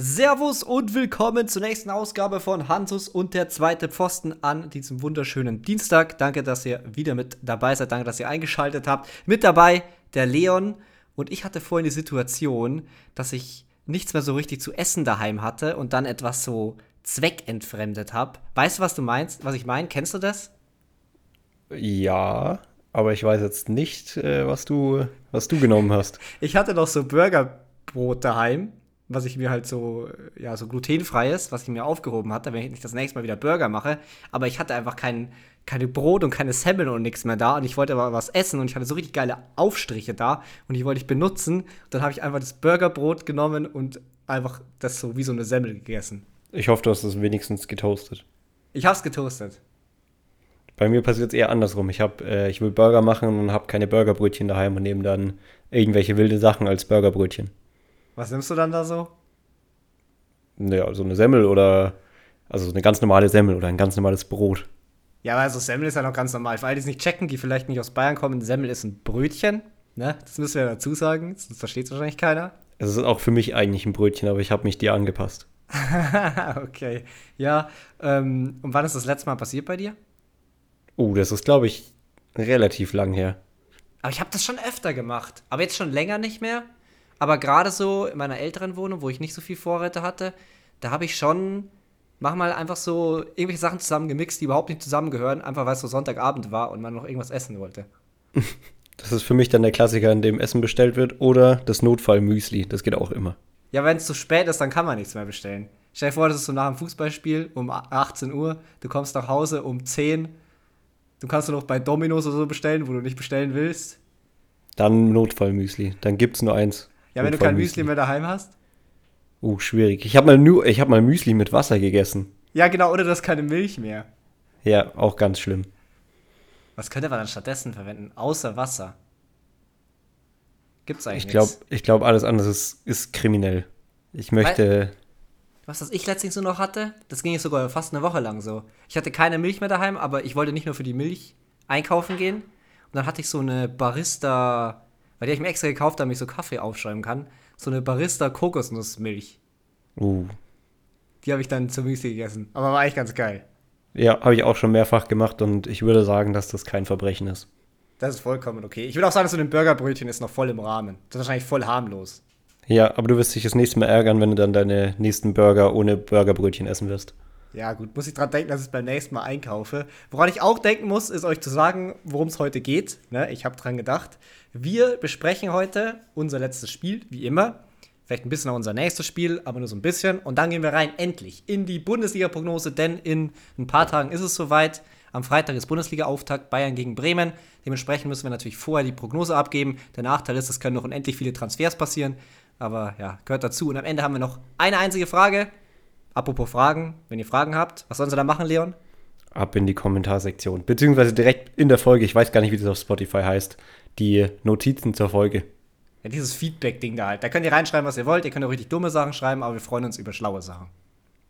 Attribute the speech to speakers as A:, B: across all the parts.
A: Servus und willkommen zur nächsten Ausgabe von Hansus und der zweite Pfosten an diesem wunderschönen Dienstag. Danke, dass ihr wieder mit dabei seid. Danke, dass ihr eingeschaltet habt. Mit dabei der Leon. Und ich hatte vorhin die Situation, dass ich nichts mehr so richtig zu essen daheim hatte und dann etwas so zweckentfremdet habe. Weißt du, was du meinst, was ich meine? Kennst du das?
B: Ja, aber ich weiß jetzt nicht, äh, was, du, was du genommen hast.
A: Ich hatte noch so Burgerbrot daheim was ich mir halt so, ja, so glutenfreies, was ich mir aufgehoben hatte, wenn ich nicht das nächste Mal wieder Burger mache. Aber ich hatte einfach kein, keine Brot und keine Semmeln und nichts mehr da. Und ich wollte aber was essen und ich hatte so richtig geile Aufstriche da und die wollte ich benutzen. Und dann habe ich einfach das Burgerbrot genommen und einfach das so wie so eine Semmel gegessen.
B: Ich hoffe, du hast es wenigstens getoastet.
A: Ich hab's getoastet.
B: Bei mir passiert es eher andersrum. Ich, hab, äh, ich will Burger machen und habe keine Burgerbrötchen daheim und nehme dann irgendwelche wilde Sachen als Burgerbrötchen.
A: Was nimmst du dann da so?
B: Naja, so eine Semmel oder also eine ganz normale Semmel oder ein ganz normales Brot.
A: Ja, also Semmel ist ja noch ganz normal. Für alle, die es nicht checken, die vielleicht nicht aus Bayern kommen, Semmel ist ein Brötchen. Ne? Das müssen wir ja dazu sagen, sonst versteht es wahrscheinlich keiner.
B: Es ist auch für mich eigentlich ein Brötchen, aber ich habe mich dir angepasst.
A: okay. Ja, ähm, und wann ist das letzte Mal passiert bei dir?
B: Oh, das ist, glaube ich, relativ lang her.
A: Aber ich habe das schon öfter gemacht. Aber jetzt schon länger nicht mehr. Aber gerade so in meiner älteren Wohnung, wo ich nicht so viel Vorräte hatte, da habe ich schon manchmal einfach so irgendwelche Sachen zusammengemixt, die überhaupt nicht zusammengehören, einfach weil es so Sonntagabend war und man noch irgendwas essen wollte.
B: Das ist für mich dann der Klassiker, in dem Essen bestellt wird oder das Notfallmüsli. Das geht auch immer.
A: Ja, wenn es zu spät ist, dann kann man nichts mehr bestellen. Stell dir vor, das ist so nach dem Fußballspiel um 18 Uhr, du kommst nach Hause um 10 Du kannst du noch bei Domino's oder so bestellen, wo du nicht bestellen willst.
B: Dann Notfallmüsli. Dann gibt es nur eins.
A: Ja, wenn du kein Müsli mehr daheim hast.
B: Uh, schwierig. Ich habe mal, hab mal Müsli mit Wasser gegessen.
A: Ja, genau, oder du hast keine Milch mehr.
B: Ja, auch ganz schlimm.
A: Was könnte man dann stattdessen verwenden, außer Wasser? Gibt's eigentlich
B: Ich glaube, ich glaub, alles andere ist, ist kriminell. Ich möchte.
A: Was das ich letztens so noch hatte, das ging jetzt sogar fast eine Woche lang so. Ich hatte keine Milch mehr daheim, aber ich wollte nicht nur für die Milch einkaufen gehen. Und dann hatte ich so eine Barista weil die habe ich mir extra gekauft, damit ich so Kaffee aufschreiben kann. So eine Barista Kokosnussmilch.
B: Uh.
A: Die habe ich dann zur Müsli gegessen. Aber war eigentlich ganz geil.
B: Ja, habe ich auch schon mehrfach gemacht und ich würde sagen, dass das kein Verbrechen ist.
A: Das ist vollkommen okay. Ich würde auch sagen, dass so ein Burgerbrötchen ist noch voll im Rahmen. Das ist wahrscheinlich voll harmlos.
B: Ja, aber du wirst dich das nächste Mal ärgern, wenn du dann deine nächsten Burger ohne Burgerbrötchen essen wirst.
A: Ja, gut, muss ich dran denken, dass ich beim nächsten Mal einkaufe. Woran ich auch denken muss, ist euch zu sagen, worum es heute geht. Ne, ich habe dran gedacht. Wir besprechen heute unser letztes Spiel, wie immer. Vielleicht ein bisschen auch unser nächstes Spiel, aber nur so ein bisschen. Und dann gehen wir rein, endlich, in die Bundesliga-Prognose, denn in ein paar Tagen ist es soweit. Am Freitag ist Bundesliga-Auftakt Bayern gegen Bremen. Dementsprechend müssen wir natürlich vorher die Prognose abgeben. Der Nachteil ist, es können noch unendlich viele Transfers passieren. Aber ja, gehört dazu. Und am Ende haben wir noch eine einzige Frage. Apropos Fragen, wenn ihr Fragen habt, was sollen sie da machen, Leon?
B: Ab in die Kommentarsektion. Beziehungsweise direkt in der Folge, ich weiß gar nicht, wie das auf Spotify heißt, die Notizen zur Folge.
A: Ja, dieses Feedback-Ding da halt. Da könnt ihr reinschreiben, was ihr wollt. Ihr könnt auch richtig dumme Sachen schreiben, aber wir freuen uns über schlaue Sachen.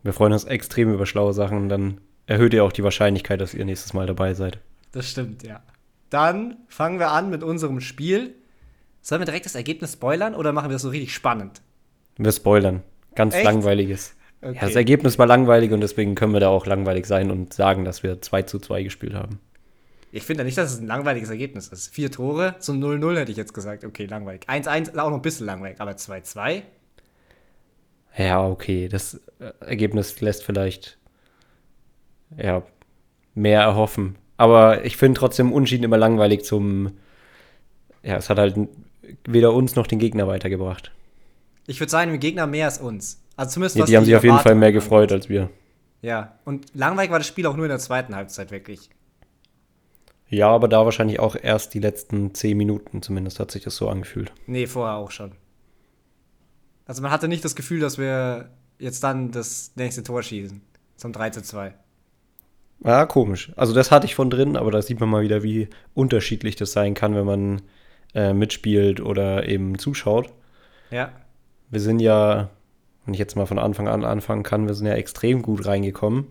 B: Wir freuen uns extrem über schlaue Sachen und dann erhöht ihr auch die Wahrscheinlichkeit, dass ihr nächstes Mal dabei seid.
A: Das stimmt, ja. Dann fangen wir an mit unserem Spiel. Sollen wir direkt das Ergebnis spoilern oder machen wir das so richtig spannend?
B: Wir spoilern. Ganz Echt? langweiliges. Okay. Ja, das Ergebnis war langweilig und deswegen können wir da auch langweilig sein und sagen, dass wir 2 zu 2 gespielt haben.
A: Ich finde ja nicht, dass es ein langweiliges Ergebnis ist. Vier Tore, so 0-0 hätte ich jetzt gesagt. Okay, langweilig. 1-1 auch noch ein bisschen langweilig, aber 2-2?
B: Ja, okay. Das äh, Ergebnis lässt vielleicht ja, mehr erhoffen. Aber ich finde trotzdem Unschieden immer langweilig zum. Ja, es hat halt weder uns noch den Gegner weitergebracht.
A: Ich würde sagen, dem Gegner mehr als uns. Also zumindest
B: ja, die haben sich auf jeden Fall mehr gefreut als wir.
A: Ja, und langweilig war das Spiel auch nur in der zweiten Halbzeit wirklich.
B: Ja, aber da wahrscheinlich auch erst die letzten zehn Minuten, zumindest hat sich das so angefühlt.
A: Nee, vorher auch schon. Also man hatte nicht das Gefühl, dass wir jetzt dann das nächste Tor schießen. Zum 3 zu 2.
B: Ja, komisch. Also das hatte ich von drin, aber da sieht man mal wieder, wie unterschiedlich das sein kann, wenn man äh, mitspielt oder eben zuschaut.
A: Ja.
B: Wir sind ja wenn ich jetzt mal von Anfang an anfangen kann, wir sind ja extrem gut reingekommen.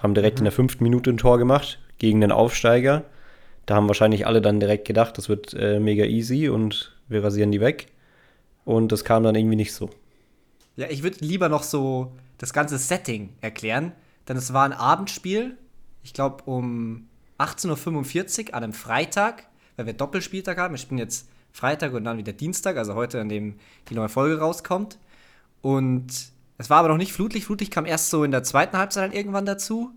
B: Haben direkt mhm. in der fünften Minute ein Tor gemacht gegen den Aufsteiger. Da haben wahrscheinlich alle dann direkt gedacht, das wird äh, mega easy und wir rasieren die weg. Und das kam dann irgendwie nicht so.
A: Ja, ich würde lieber noch so das ganze Setting erklären, denn es war ein Abendspiel, ich glaube um 18.45 Uhr an einem Freitag, weil wir Doppelspieltag haben. Wir spielen jetzt Freitag und dann wieder Dienstag, also heute, an dem die neue Folge rauskommt. Und es war aber noch nicht Flutlicht. Flutlicht kam erst so in der zweiten Halbzeit dann irgendwann dazu.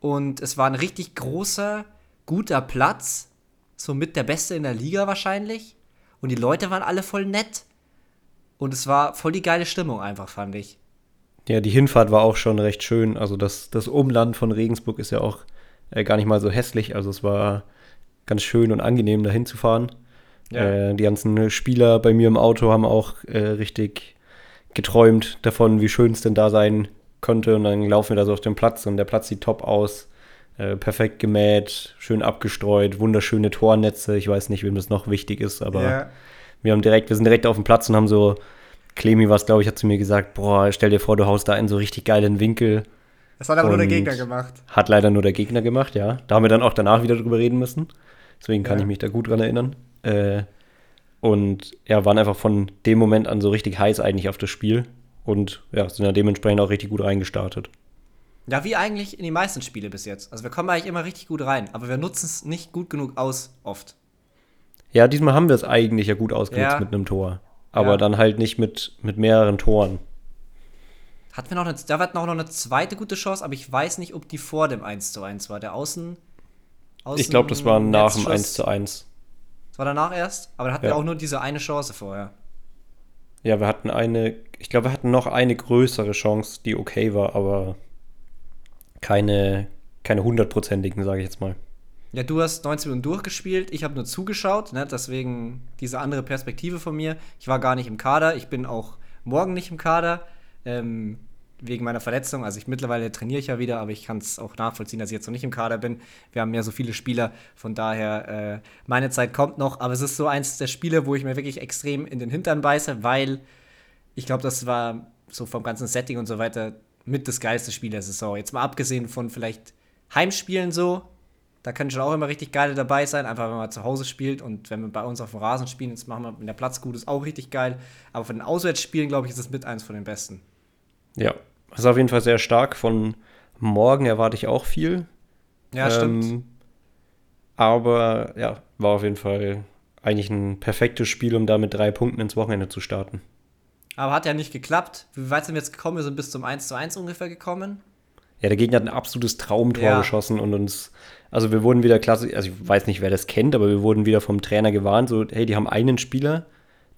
A: Und es war ein richtig großer, guter Platz. So mit der Beste in der Liga wahrscheinlich. Und die Leute waren alle voll nett. Und es war voll die geile Stimmung einfach, fand ich.
B: Ja, die Hinfahrt war auch schon recht schön. Also das, das Umland von Regensburg ist ja auch äh, gar nicht mal so hässlich. Also es war ganz schön und angenehm, da hinzufahren. Ja. Äh, die ganzen Spieler bei mir im Auto haben auch äh, richtig geträumt davon, wie schön es denn da sein könnte. Und dann laufen wir da so auf dem Platz und der Platz sieht top aus. Äh, perfekt gemäht, schön abgestreut, wunderschöne Tornetze. Ich weiß nicht, wem das noch wichtig ist, aber ja. wir haben direkt, wir sind direkt auf dem Platz und haben so, Clemi was, glaube ich, hat zu mir gesagt, boah, stell dir vor, du haust da einen so richtig geilen Winkel.
A: Das hat aber nur der Gegner gemacht.
B: Hat leider nur der Gegner gemacht, ja. Da haben wir dann auch danach wieder drüber reden müssen. Deswegen kann ja. ich mich da gut dran erinnern. Äh, und ja, waren einfach von dem Moment an so richtig heiß eigentlich auf das Spiel und ja, sind dann dementsprechend auch richtig gut reingestartet.
A: Ja, wie eigentlich in die meisten Spiele bis jetzt. Also wir kommen eigentlich immer richtig gut rein, aber wir nutzen es nicht gut genug aus, oft.
B: Ja, diesmal haben wir es eigentlich ja gut ausgenutzt ja. mit einem Tor. Aber ja. dann halt nicht mit, mit mehreren Toren.
A: Hatten wir noch eine, da war noch eine zweite gute Chance, aber ich weiß nicht, ob die vor dem 1 zu 1 war. Der Außen.
B: Außen ich glaube, das war nach dem 1 zu 1.
A: Das war danach erst, aber da hatten ja. wir auch nur diese eine Chance vorher.
B: Ja, wir hatten eine, ich glaube, wir hatten noch eine größere Chance, die okay war, aber keine, keine hundertprozentigen, sage ich jetzt mal.
A: Ja, du hast 19 Minuten durchgespielt, ich habe nur zugeschaut, ne? deswegen diese andere Perspektive von mir. Ich war gar nicht im Kader, ich bin auch morgen nicht im Kader. Ähm, wegen meiner Verletzung. Also ich mittlerweile trainiere ich ja wieder, aber ich kann es auch nachvollziehen, dass ich jetzt noch nicht im Kader bin. Wir haben ja so viele Spieler, von daher äh, meine Zeit kommt noch. Aber es ist so eins der Spiele, wo ich mir wirklich extrem in den Hintern beiße, weil ich glaube, das war so vom ganzen Setting und so weiter mit das geilste Spiel der Saison. Jetzt mal abgesehen von vielleicht Heimspielen so, da können schon auch immer richtig geile dabei sein, einfach wenn man zu Hause spielt und wenn wir bei uns auf dem Rasen spielen, jetzt machen wir, wenn der Platz gut ist, auch richtig geil. Aber von den Auswärtsspielen, glaube ich, ist es mit eins von den besten.
B: Ja, das ist auf jeden Fall sehr stark. Von morgen erwarte ich auch viel.
A: Ja, ähm, stimmt.
B: Aber ja, war auf jeden Fall eigentlich ein perfektes Spiel, um da mit drei Punkten ins Wochenende zu starten.
A: Aber hat ja nicht geklappt. Wie weit sind wir jetzt gekommen? Wir sind bis zum 1 zu 1 ungefähr gekommen.
B: Ja, der Gegner hat ein absolutes Traumtor ja. geschossen und uns, also wir wurden wieder klasse, also ich weiß nicht, wer das kennt, aber wir wurden wieder vom Trainer gewarnt, so, hey, die haben einen Spieler,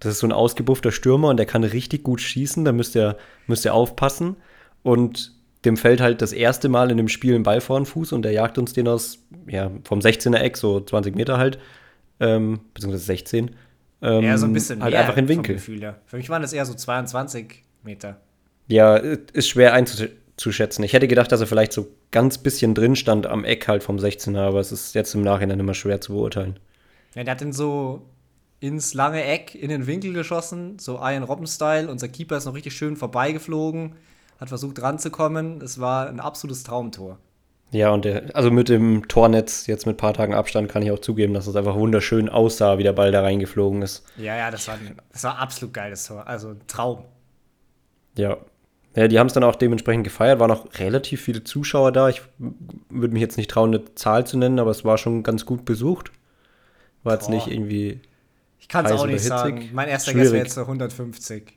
B: das ist so ein ausgebuffter Stürmer und der kann richtig gut schießen, da müsst ihr, müsst ihr aufpassen. Und dem fällt halt das erste Mal in dem Spiel ein Ball vor den Fuß und der jagt uns den aus, ja, vom 16er Eck, so 20 Meter halt, ähm, beziehungsweise 16.
A: Ähm, ja, so ein bisschen
B: halt einfach in Winkel.
A: Gefühl, ja. Für mich waren das eher so 22 Meter.
B: Ja, ist schwer einzuschätzen. Ich hätte gedacht, dass er vielleicht so ganz bisschen drin stand am Eck halt vom 16er, aber es ist jetzt im Nachhinein immer schwer zu beurteilen.
A: Ja, der hat den so ins lange Eck in den Winkel geschossen, so Ian Robben-Style. Unser Keeper ist noch richtig schön vorbeigeflogen, hat versucht ranzukommen. Es war ein absolutes Traumtor.
B: Ja, und der, also mit dem Tornetz, jetzt mit ein paar Tagen Abstand, kann ich auch zugeben, dass es einfach wunderschön aussah, wie der Ball da reingeflogen ist.
A: Ja, ja, das war, das war ein absolut geiles Tor. Also ein Traum.
B: Ja. Ja, die haben es dann auch dementsprechend gefeiert. Waren auch relativ viele Zuschauer da. Ich würde mich jetzt nicht trauen, eine Zahl zu nennen, aber es war schon ganz gut besucht. War jetzt Boah. nicht irgendwie
A: ich kann es auch nicht sagen. Mein erster Schwierig. Guess wäre jetzt so 150.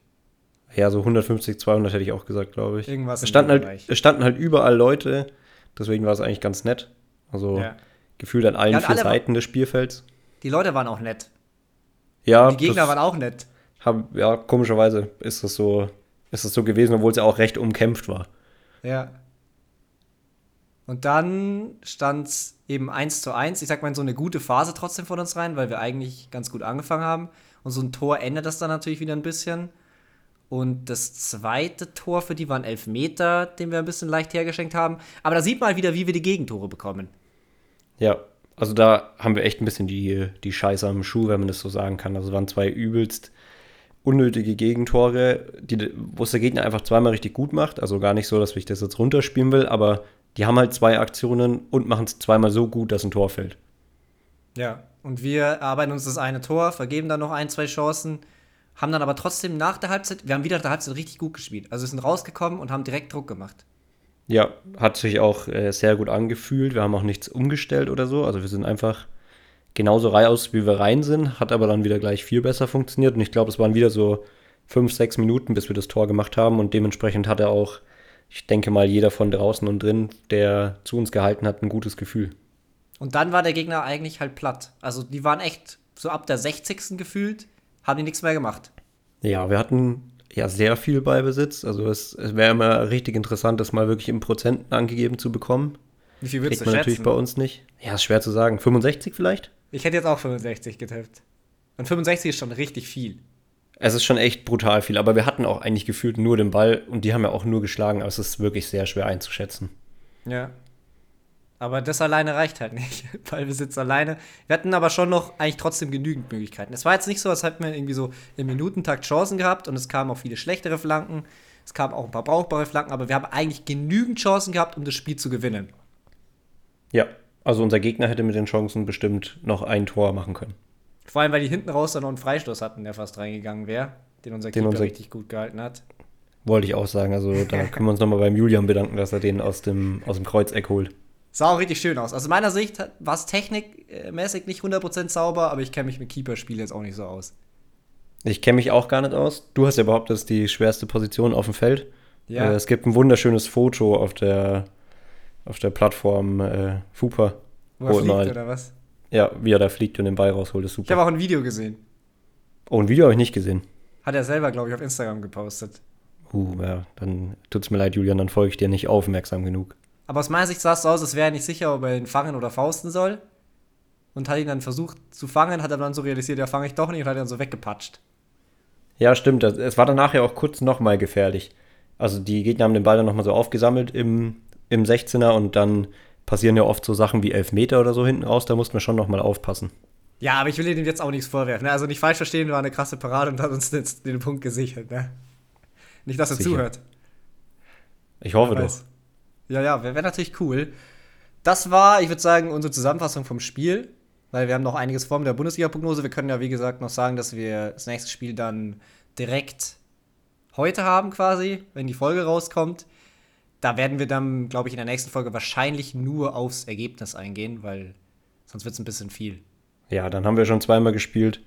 B: Ja, so 150, 200 hätte ich auch gesagt, glaube ich.
A: Irgendwas.
B: Es standen, halt, es standen halt überall Leute, deswegen war es eigentlich ganz nett. Also ja. gefühlt an allen ja, vier Seiten des Spielfelds.
A: Die Leute waren auch nett.
B: Ja.
A: Und die Gegner waren auch nett.
B: Hab, ja, komischerweise ist das so, ist das so gewesen, obwohl es ja auch recht umkämpft war.
A: Ja. Und dann stand es eben 1 zu 1. Ich sag mal, so eine gute Phase trotzdem von uns rein, weil wir eigentlich ganz gut angefangen haben. Und so ein Tor ändert das dann natürlich wieder ein bisschen. Und das zweite Tor für die waren elf Meter, den wir ein bisschen leicht hergeschenkt haben. Aber da sieht man halt wieder, wie wir die Gegentore bekommen.
B: Ja, also da haben wir echt ein bisschen die, die Scheiße am Schuh, wenn man das so sagen kann. Also waren zwei übelst unnötige Gegentore, die, wo es der Gegner einfach zweimal richtig gut macht. Also gar nicht so, dass ich das jetzt runterspielen will, aber die haben halt zwei Aktionen und machen es zweimal so gut, dass ein Tor fällt.
A: Ja, und wir arbeiten uns das eine Tor, vergeben dann noch ein, zwei Chancen, haben dann aber trotzdem nach der Halbzeit, wir haben wieder nach der Halbzeit richtig gut gespielt. Also sind rausgekommen und haben direkt Druck gemacht.
B: Ja, hat sich auch äh, sehr gut angefühlt. Wir haben auch nichts umgestellt oder so. Also wir sind einfach genauso aus, wie wir rein sind, hat aber dann wieder gleich viel besser funktioniert. Und ich glaube, es waren wieder so fünf, sechs Minuten, bis wir das Tor gemacht haben. Und dementsprechend hatte auch, ich denke mal, jeder von draußen und drin, der zu uns gehalten hat, ein gutes Gefühl.
A: Und dann war der Gegner eigentlich halt platt. Also die waren echt so ab der 60. gefühlt, haben die nichts mehr gemacht.
B: Ja, wir hatten ja sehr viel Beibesitz. Also es, es wäre immer richtig interessant, das mal wirklich in Prozenten angegeben zu bekommen.
A: Wie viel würdest
B: Kriegt man
A: schätzen?
B: natürlich bei uns nicht. Ja, ist schwer zu sagen. 65 vielleicht?
A: Ich hätte jetzt auch 65 getippt. Und 65 ist schon richtig viel.
B: Es ist schon echt brutal viel, aber wir hatten auch eigentlich gefühlt nur den Ball und die haben ja auch nur geschlagen, aber es ist wirklich sehr schwer einzuschätzen.
A: Ja. Aber das alleine reicht halt nicht. Ballbesitz alleine. Wir hatten aber schon noch eigentlich trotzdem genügend Möglichkeiten. Es war jetzt nicht so, als hätten wir irgendwie so im Minutentakt Chancen gehabt und es kamen auch viele schlechtere Flanken. Es kamen auch ein paar brauchbare Flanken, aber wir haben eigentlich genügend Chancen gehabt, um das Spiel zu gewinnen.
B: Ja, also unser Gegner hätte mit den Chancen bestimmt noch ein Tor machen können.
A: Vor allem, weil die hinten raus dann noch einen Freistoß hatten, der fast reingegangen wäre, den unser
B: Den
A: Keeper
B: unser-
A: richtig gut gehalten hat.
B: Wollte ich auch sagen. Also da können wir uns nochmal beim Julian bedanken, dass er den aus dem, aus dem Kreuzeck holt.
A: Sah auch richtig schön aus. Aus meiner Sicht war es technikmäßig nicht 100% sauber, aber ich kenne mich mit Keeper-Spiel jetzt auch nicht so aus.
B: Ich kenne mich auch gar nicht aus. Du hast ja behauptet, das die schwerste Position auf dem Feld. Äh, es gibt ein wunderschönes Foto auf der, auf der Plattform äh, Fupa.
A: wo er fliegt,
B: immer-
A: oder was?
B: Ja, wie er da fliegt und den Ball rausholt, ist
A: Ich
B: super.
A: habe auch ein Video gesehen.
B: Oh, ein Video habe ich nicht gesehen.
A: Hat er selber, glaube ich, auf Instagram gepostet.
B: Uh, ja, dann tut's mir leid, Julian, dann folge ich dir nicht aufmerksam genug.
A: Aber aus meiner Sicht sah es so aus, als wäre er nicht sicher, ob er ihn fangen oder fausten soll. Und hat ihn dann versucht zu fangen, hat er dann so realisiert, ja, fange ich doch nicht und hat ihn dann so weggepatscht.
B: Ja, stimmt. Es war dann nachher auch kurz nochmal gefährlich. Also die Gegner haben den Ball dann nochmal so aufgesammelt im, im 16er und dann passieren ja oft so Sachen wie Elfmeter oder so hinten raus. Da mussten wir schon nochmal aufpassen.
A: Ja, aber ich will ihm jetzt auch nichts vorwerfen. Ne? Also nicht falsch verstehen, war eine krasse Parade und hat uns jetzt den Punkt gesichert. Ne? Nicht, dass er
B: Sicher.
A: zuhört.
B: Ich hoffe doch.
A: Ja, ja, wäre wär natürlich cool. Das war, ich würde sagen, unsere Zusammenfassung vom Spiel, weil wir haben noch einiges vor mit der Bundesliga-Prognose. Wir können ja, wie gesagt, noch sagen, dass wir das nächste Spiel dann direkt heute haben, quasi, wenn die Folge rauskommt. Da werden wir dann, glaube ich, in der nächsten Folge wahrscheinlich nur aufs Ergebnis eingehen, weil sonst wird es ein bisschen viel.
B: Ja, dann haben wir schon zweimal gespielt.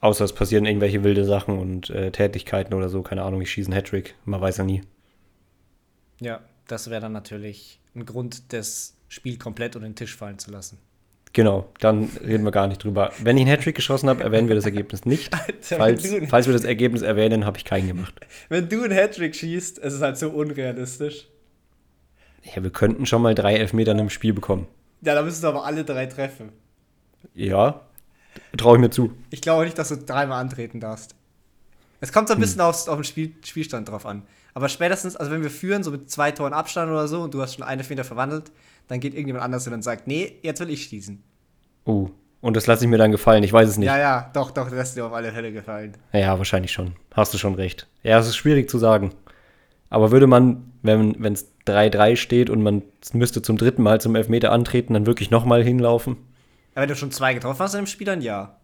B: Außer es passieren irgendwelche wilde Sachen und äh, Tätigkeiten oder so. Keine Ahnung, ich schieße einen Hattrick. Man weiß ja nie.
A: Ja, das wäre dann natürlich ein Grund, das Spiel komplett unter den Tisch fallen zu lassen.
B: Genau, dann reden wir gar nicht drüber. Wenn ich einen Hattrick geschossen habe, erwähnen wir das Ergebnis nicht.
A: Alter,
B: Falls,
A: du,
B: falls wir das Ergebnis erwähnen, habe ich keinen gemacht.
A: wenn du einen Hattrick schießt, ist es halt so unrealistisch.
B: Ja, wir könnten schon mal drei Elfmeter in einem Spiel bekommen.
A: Ja, da müssen aber alle drei treffen.
B: Ja, traue ich mir zu.
A: Ich glaube nicht, dass du dreimal antreten darfst. Es kommt so ein bisschen aufs, auf den Spiel, Spielstand drauf an. Aber spätestens, also wenn wir führen, so mit zwei Toren Abstand oder so, und du hast schon eine Meter verwandelt, dann geht irgendjemand anders hin und sagt, nee, jetzt will ich schießen.
B: Oh, und das lasse ich mir dann gefallen. Ich weiß es nicht.
A: Ja, ja, doch, doch, das ist dir auf alle Fälle gefallen.
B: Ja, wahrscheinlich schon. Hast du schon recht. Ja, es ist schwierig zu sagen. Aber würde man, wenn es 3-3 steht und man müsste zum dritten Mal zum Elfmeter antreten, dann wirklich nochmal hinlaufen?
A: Aber wenn du schon zwei getroffen hast in dem Spiel, dann ja.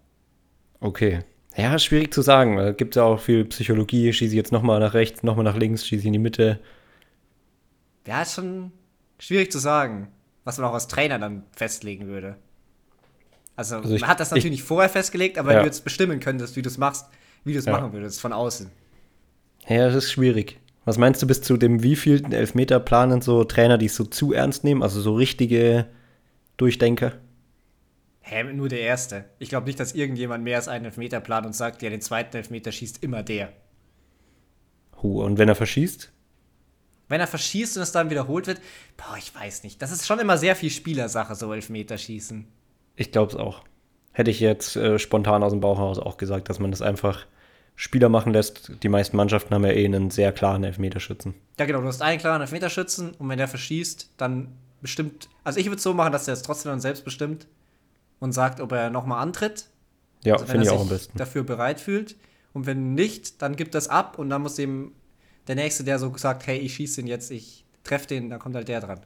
B: Okay. Ja, schwierig zu sagen. Da gibt es ja auch viel Psychologie. Schieße ich jetzt nochmal nach rechts, nochmal nach links, schieße ich in die Mitte.
A: Ja, ist schon schwierig zu sagen, was man auch als Trainer dann festlegen würde. Also,
B: Also ich-
A: man hat das
B: ich-
A: natürlich nicht vorher festgelegt, aber
B: Ja.
A: wenn du jetzt bestimmen könntest, wie du es machst, wie du es
B: Ja.
A: machen würdest, von außen.
B: Ja, das ist schwierig. Was meinst du bis zu dem wievielten Elfmeter planen so Trainer, die es so zu ernst nehmen? Also so richtige Durchdenker?
A: Hä, nur der Erste. Ich glaube nicht, dass irgendjemand mehr als einen Elfmeter plant und sagt, ja, den zweiten Elfmeter schießt immer der.
B: Huh, und wenn er verschießt?
A: Wenn er verschießt und es dann wiederholt wird, boah, ich weiß nicht. Das ist schon immer sehr viel Spielersache, so Elfmeter schießen.
B: Ich glaube es auch. Hätte ich jetzt äh, spontan aus dem Bauch heraus auch gesagt, dass man das einfach Spieler machen lässt. Die meisten Mannschaften haben ja eh einen sehr klaren Elfmeterschützen.
A: Ja, genau, du hast einen klaren Elfmeterschützen und wenn der verschießt, dann bestimmt. Also ich würde es so machen, dass er es trotzdem dann selbst bestimmt und sagt, ob er nochmal antritt.
B: Ja,
A: Also wenn
B: finde ich
A: er
B: auch am besten.
A: dafür bereit fühlt. Und wenn nicht, dann gibt das ab und dann muss eben der Nächste, der so sagt, hey, ich schieße den jetzt, ich treffe den, dann kommt halt der dran.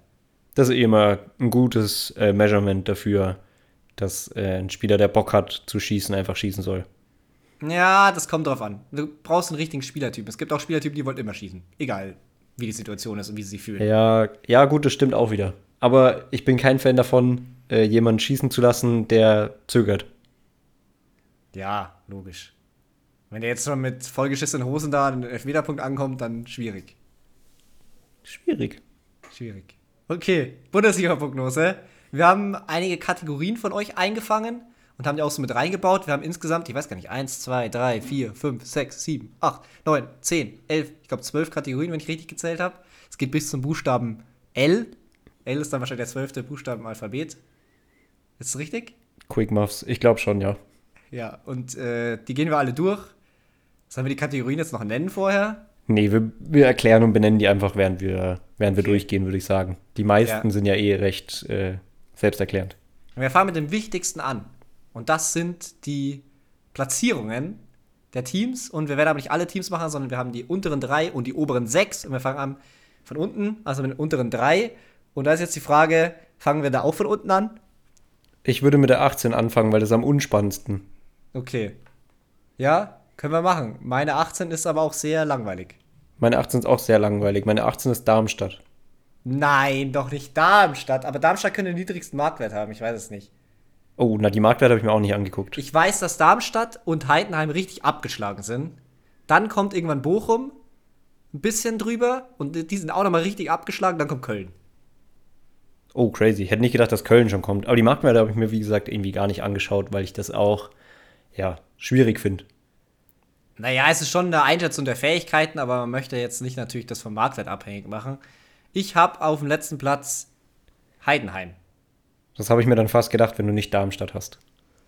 B: Das ist eh immer ein gutes äh, Measurement dafür, dass äh, ein Spieler, der Bock hat zu schießen, einfach schießen soll.
A: Ja, das kommt drauf an. Du brauchst einen richtigen Spielertypen. Es gibt auch Spielertypen, die wollen immer schießen. Egal, wie die Situation ist und wie sie sich fühlen.
B: Ja, ja, gut, das stimmt auch wieder. Aber ich bin kein Fan davon, äh, jemanden schießen zu lassen, der zögert.
A: Ja, logisch. Wenn der jetzt schon mit vollgeschissenen Hosen da an den Elfmeterpunkt ankommt, dann schwierig.
B: Schwierig.
A: Schwierig. Okay, Bundesliga-Prognose. Wir haben einige Kategorien von euch eingefangen und haben die auch so mit reingebaut. Wir haben insgesamt, ich weiß gar nicht, 1, 2, 3, 4, 5, 6, 7, 8, 9, 10, 11, ich glaube 12 Kategorien, wenn ich richtig gezählt habe. Es geht bis zum Buchstaben L. L ist dann wahrscheinlich der zwölfte Buchstabe im Alphabet. Ist das richtig?
B: Quick Muffs, ich glaube schon, ja.
A: Ja, und äh, die gehen wir alle durch. Sollen wir die Kategorien jetzt noch nennen vorher?
B: Nee, wir, wir erklären und benennen die einfach, während wir, während wir durchgehen, würde ich sagen. Die meisten
A: Ja.
B: sind ja eh recht äh, selbsterklärend.
A: Wir fangen mit dem Wichtigsten an. Und das sind die Platzierungen der Teams. Und wir werden aber nicht alle Teams machen, sondern wir haben die unteren drei und die oberen sechs. Und wir fangen an von unten, also mit den unteren drei. Und da ist jetzt die Frage, fangen wir da auch von unten an?
B: Ich würde mit der 18 anfangen, weil das ist am unspannendsten.
A: Okay. Ja, können wir machen. Meine 18 ist aber auch sehr langweilig.
B: Meine 18 ist auch sehr langweilig. Meine 18 ist Darmstadt.
A: Nein, doch nicht Darmstadt. Aber Darmstadt könnte den niedrigsten Marktwert haben. Ich weiß es nicht.
B: Oh, na, die Marktwerte habe ich mir auch nicht angeguckt.
A: Ich weiß, dass Darmstadt und Heidenheim richtig abgeschlagen sind. Dann kommt irgendwann Bochum, ein bisschen drüber und die sind auch nochmal richtig abgeschlagen. Dann kommt Köln.
B: Oh, crazy. Ich hätte nicht gedacht, dass Köln schon kommt. Aber die Marktwerte habe ich mir, wie gesagt, irgendwie gar nicht angeschaut, weil ich das auch, ja, schwierig finde.
A: Naja, es ist schon eine Einschätzung der Fähigkeiten, aber man möchte jetzt nicht natürlich das vom Marktwert abhängig machen. Ich habe auf dem letzten Platz Heidenheim.
B: Das habe ich mir dann fast gedacht, wenn du nicht Darmstadt hast.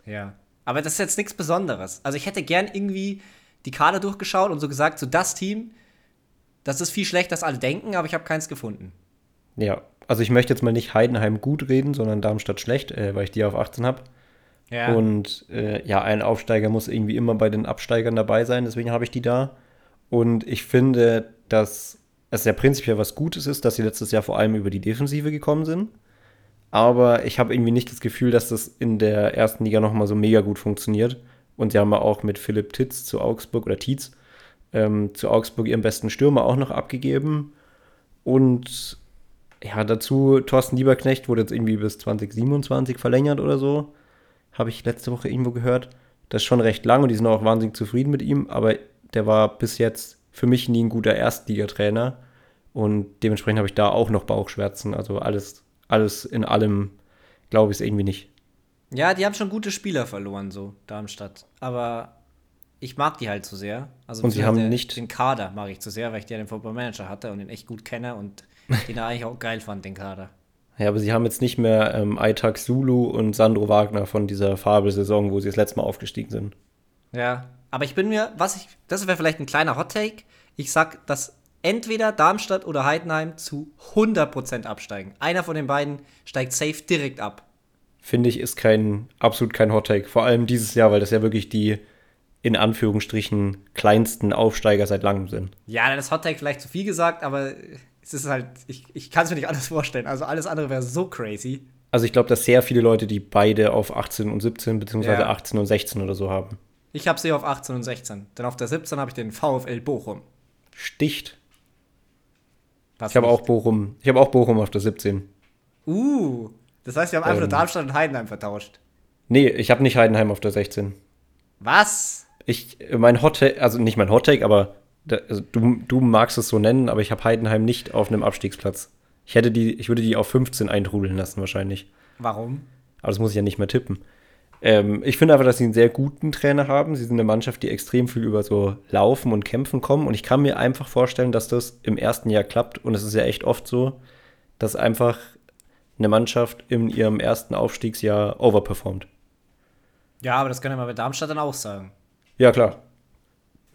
A: Ja. Aber das ist jetzt nichts Besonderes. Also ich hätte gern irgendwie die Kader durchgeschaut und so gesagt, so das Team, das ist viel schlechter, als alle denken, aber ich habe keins gefunden.
B: Ja, also ich möchte jetzt mal nicht Heidenheim gut reden, sondern Darmstadt schlecht, äh, weil ich die auf 18 habe.
A: Ja.
B: Und äh, ja, ein Aufsteiger muss irgendwie immer bei den Absteigern dabei sein, deswegen habe ich die da. Und ich finde, dass es ja prinzipiell was Gutes ist, dass sie letztes Jahr vor allem über die Defensive gekommen sind. Aber ich habe irgendwie nicht das Gefühl, dass das in der ersten Liga nochmal so mega gut funktioniert. Und sie haben ja auch mit Philipp Titz zu Augsburg oder Tietz ähm, zu Augsburg ihren besten Stürmer auch noch abgegeben. Und ja, dazu Thorsten Lieberknecht wurde jetzt irgendwie bis 2027 verlängert oder so. Habe ich letzte Woche irgendwo gehört. Das ist schon recht lang und die sind auch wahnsinnig zufrieden mit ihm, aber der war bis jetzt für mich nie ein guter Erstligatrainer und dementsprechend habe ich da auch noch Bauchschmerzen. Also alles, alles in allem glaube ich es irgendwie nicht.
A: Ja, die haben schon gute Spieler verloren, so Darmstadt. Aber ich mag die halt zu sehr. Also
B: Und sie haben nicht-
A: Den Kader mag ich zu sehr, weil ich den Football Manager hatte und den echt gut kenne und den eigentlich auch geil fand, den Kader.
B: Ja, aber sie haben jetzt nicht mehr ähm, Aitak Zulu und Sandro Wagner von dieser Fabelsaison, wo sie das letzte Mal aufgestiegen sind.
A: Ja. Aber ich bin mir, was ich, das wäre vielleicht ein kleiner Hot Take. Ich sag, dass entweder Darmstadt oder Heidenheim zu 100% absteigen. Einer von den beiden steigt safe direkt ab.
B: Finde ich, ist kein, absolut kein Hot Take. Vor allem dieses Jahr, weil das ja wirklich die in Anführungsstrichen kleinsten Aufsteiger seit langem sind.
A: Ja, ist Hot Take vielleicht zu viel gesagt, aber es ist halt, ich, ich kann es mir nicht anders vorstellen. Also alles andere wäre so crazy.
B: Also ich glaube, dass sehr viele Leute, die beide auf 18 und 17 beziehungsweise
A: Ja.
B: 18 und 16 oder so haben.
A: Ich habe sie auf 18 und 16. Denn auf der 17 habe ich den VfL Bochum.
B: Sticht.
A: Was
B: Ich habe auch Bochum, ich habe auch Bochum auf der 17.
A: Uh, das heißt, wir haben einfach nur
B: Ähm.
A: Darmstadt und Heidenheim vertauscht.
B: Nee, ich habe nicht Heidenheim auf der 16.
A: Was?
B: Ich, mein Hot Take, also nicht mein Hot Take, aber also du, du magst es so nennen, aber ich habe Heidenheim nicht auf einem Abstiegsplatz. Ich hätte die, ich würde die auf 15 eintrudeln lassen wahrscheinlich.
A: Warum?
B: Aber das muss ich ja nicht mehr tippen. Ähm, ich finde einfach, dass sie einen sehr guten Trainer haben. Sie sind eine Mannschaft, die extrem viel über so Laufen und Kämpfen kommen. Und ich kann mir einfach vorstellen, dass das im ersten Jahr klappt. Und es ist ja echt oft so, dass einfach eine Mannschaft in ihrem ersten Aufstiegsjahr overperformt.
A: Ja, aber das können wir bei Darmstadt dann auch sagen.
B: Ja, klar.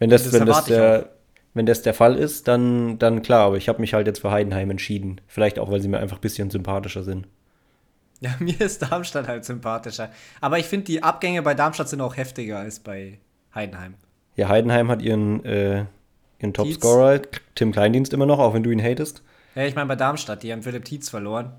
B: Wenn das,
A: Das
B: wenn das, der, wenn das der Fall ist, dann, dann klar. Aber ich habe mich halt jetzt für Heidenheim entschieden. Vielleicht auch, weil sie mir einfach ein bisschen sympathischer sind.
A: Ja, mir ist Darmstadt halt sympathischer. Aber ich finde, die Abgänge bei Darmstadt sind auch heftiger als bei Heidenheim.
B: Ja, Heidenheim hat ihren, äh, ihren Topscorer, Tim Kleindienst, immer noch, auch wenn du ihn hatest.
A: Ja, ich meine bei Darmstadt, die haben Philipp Tietz verloren.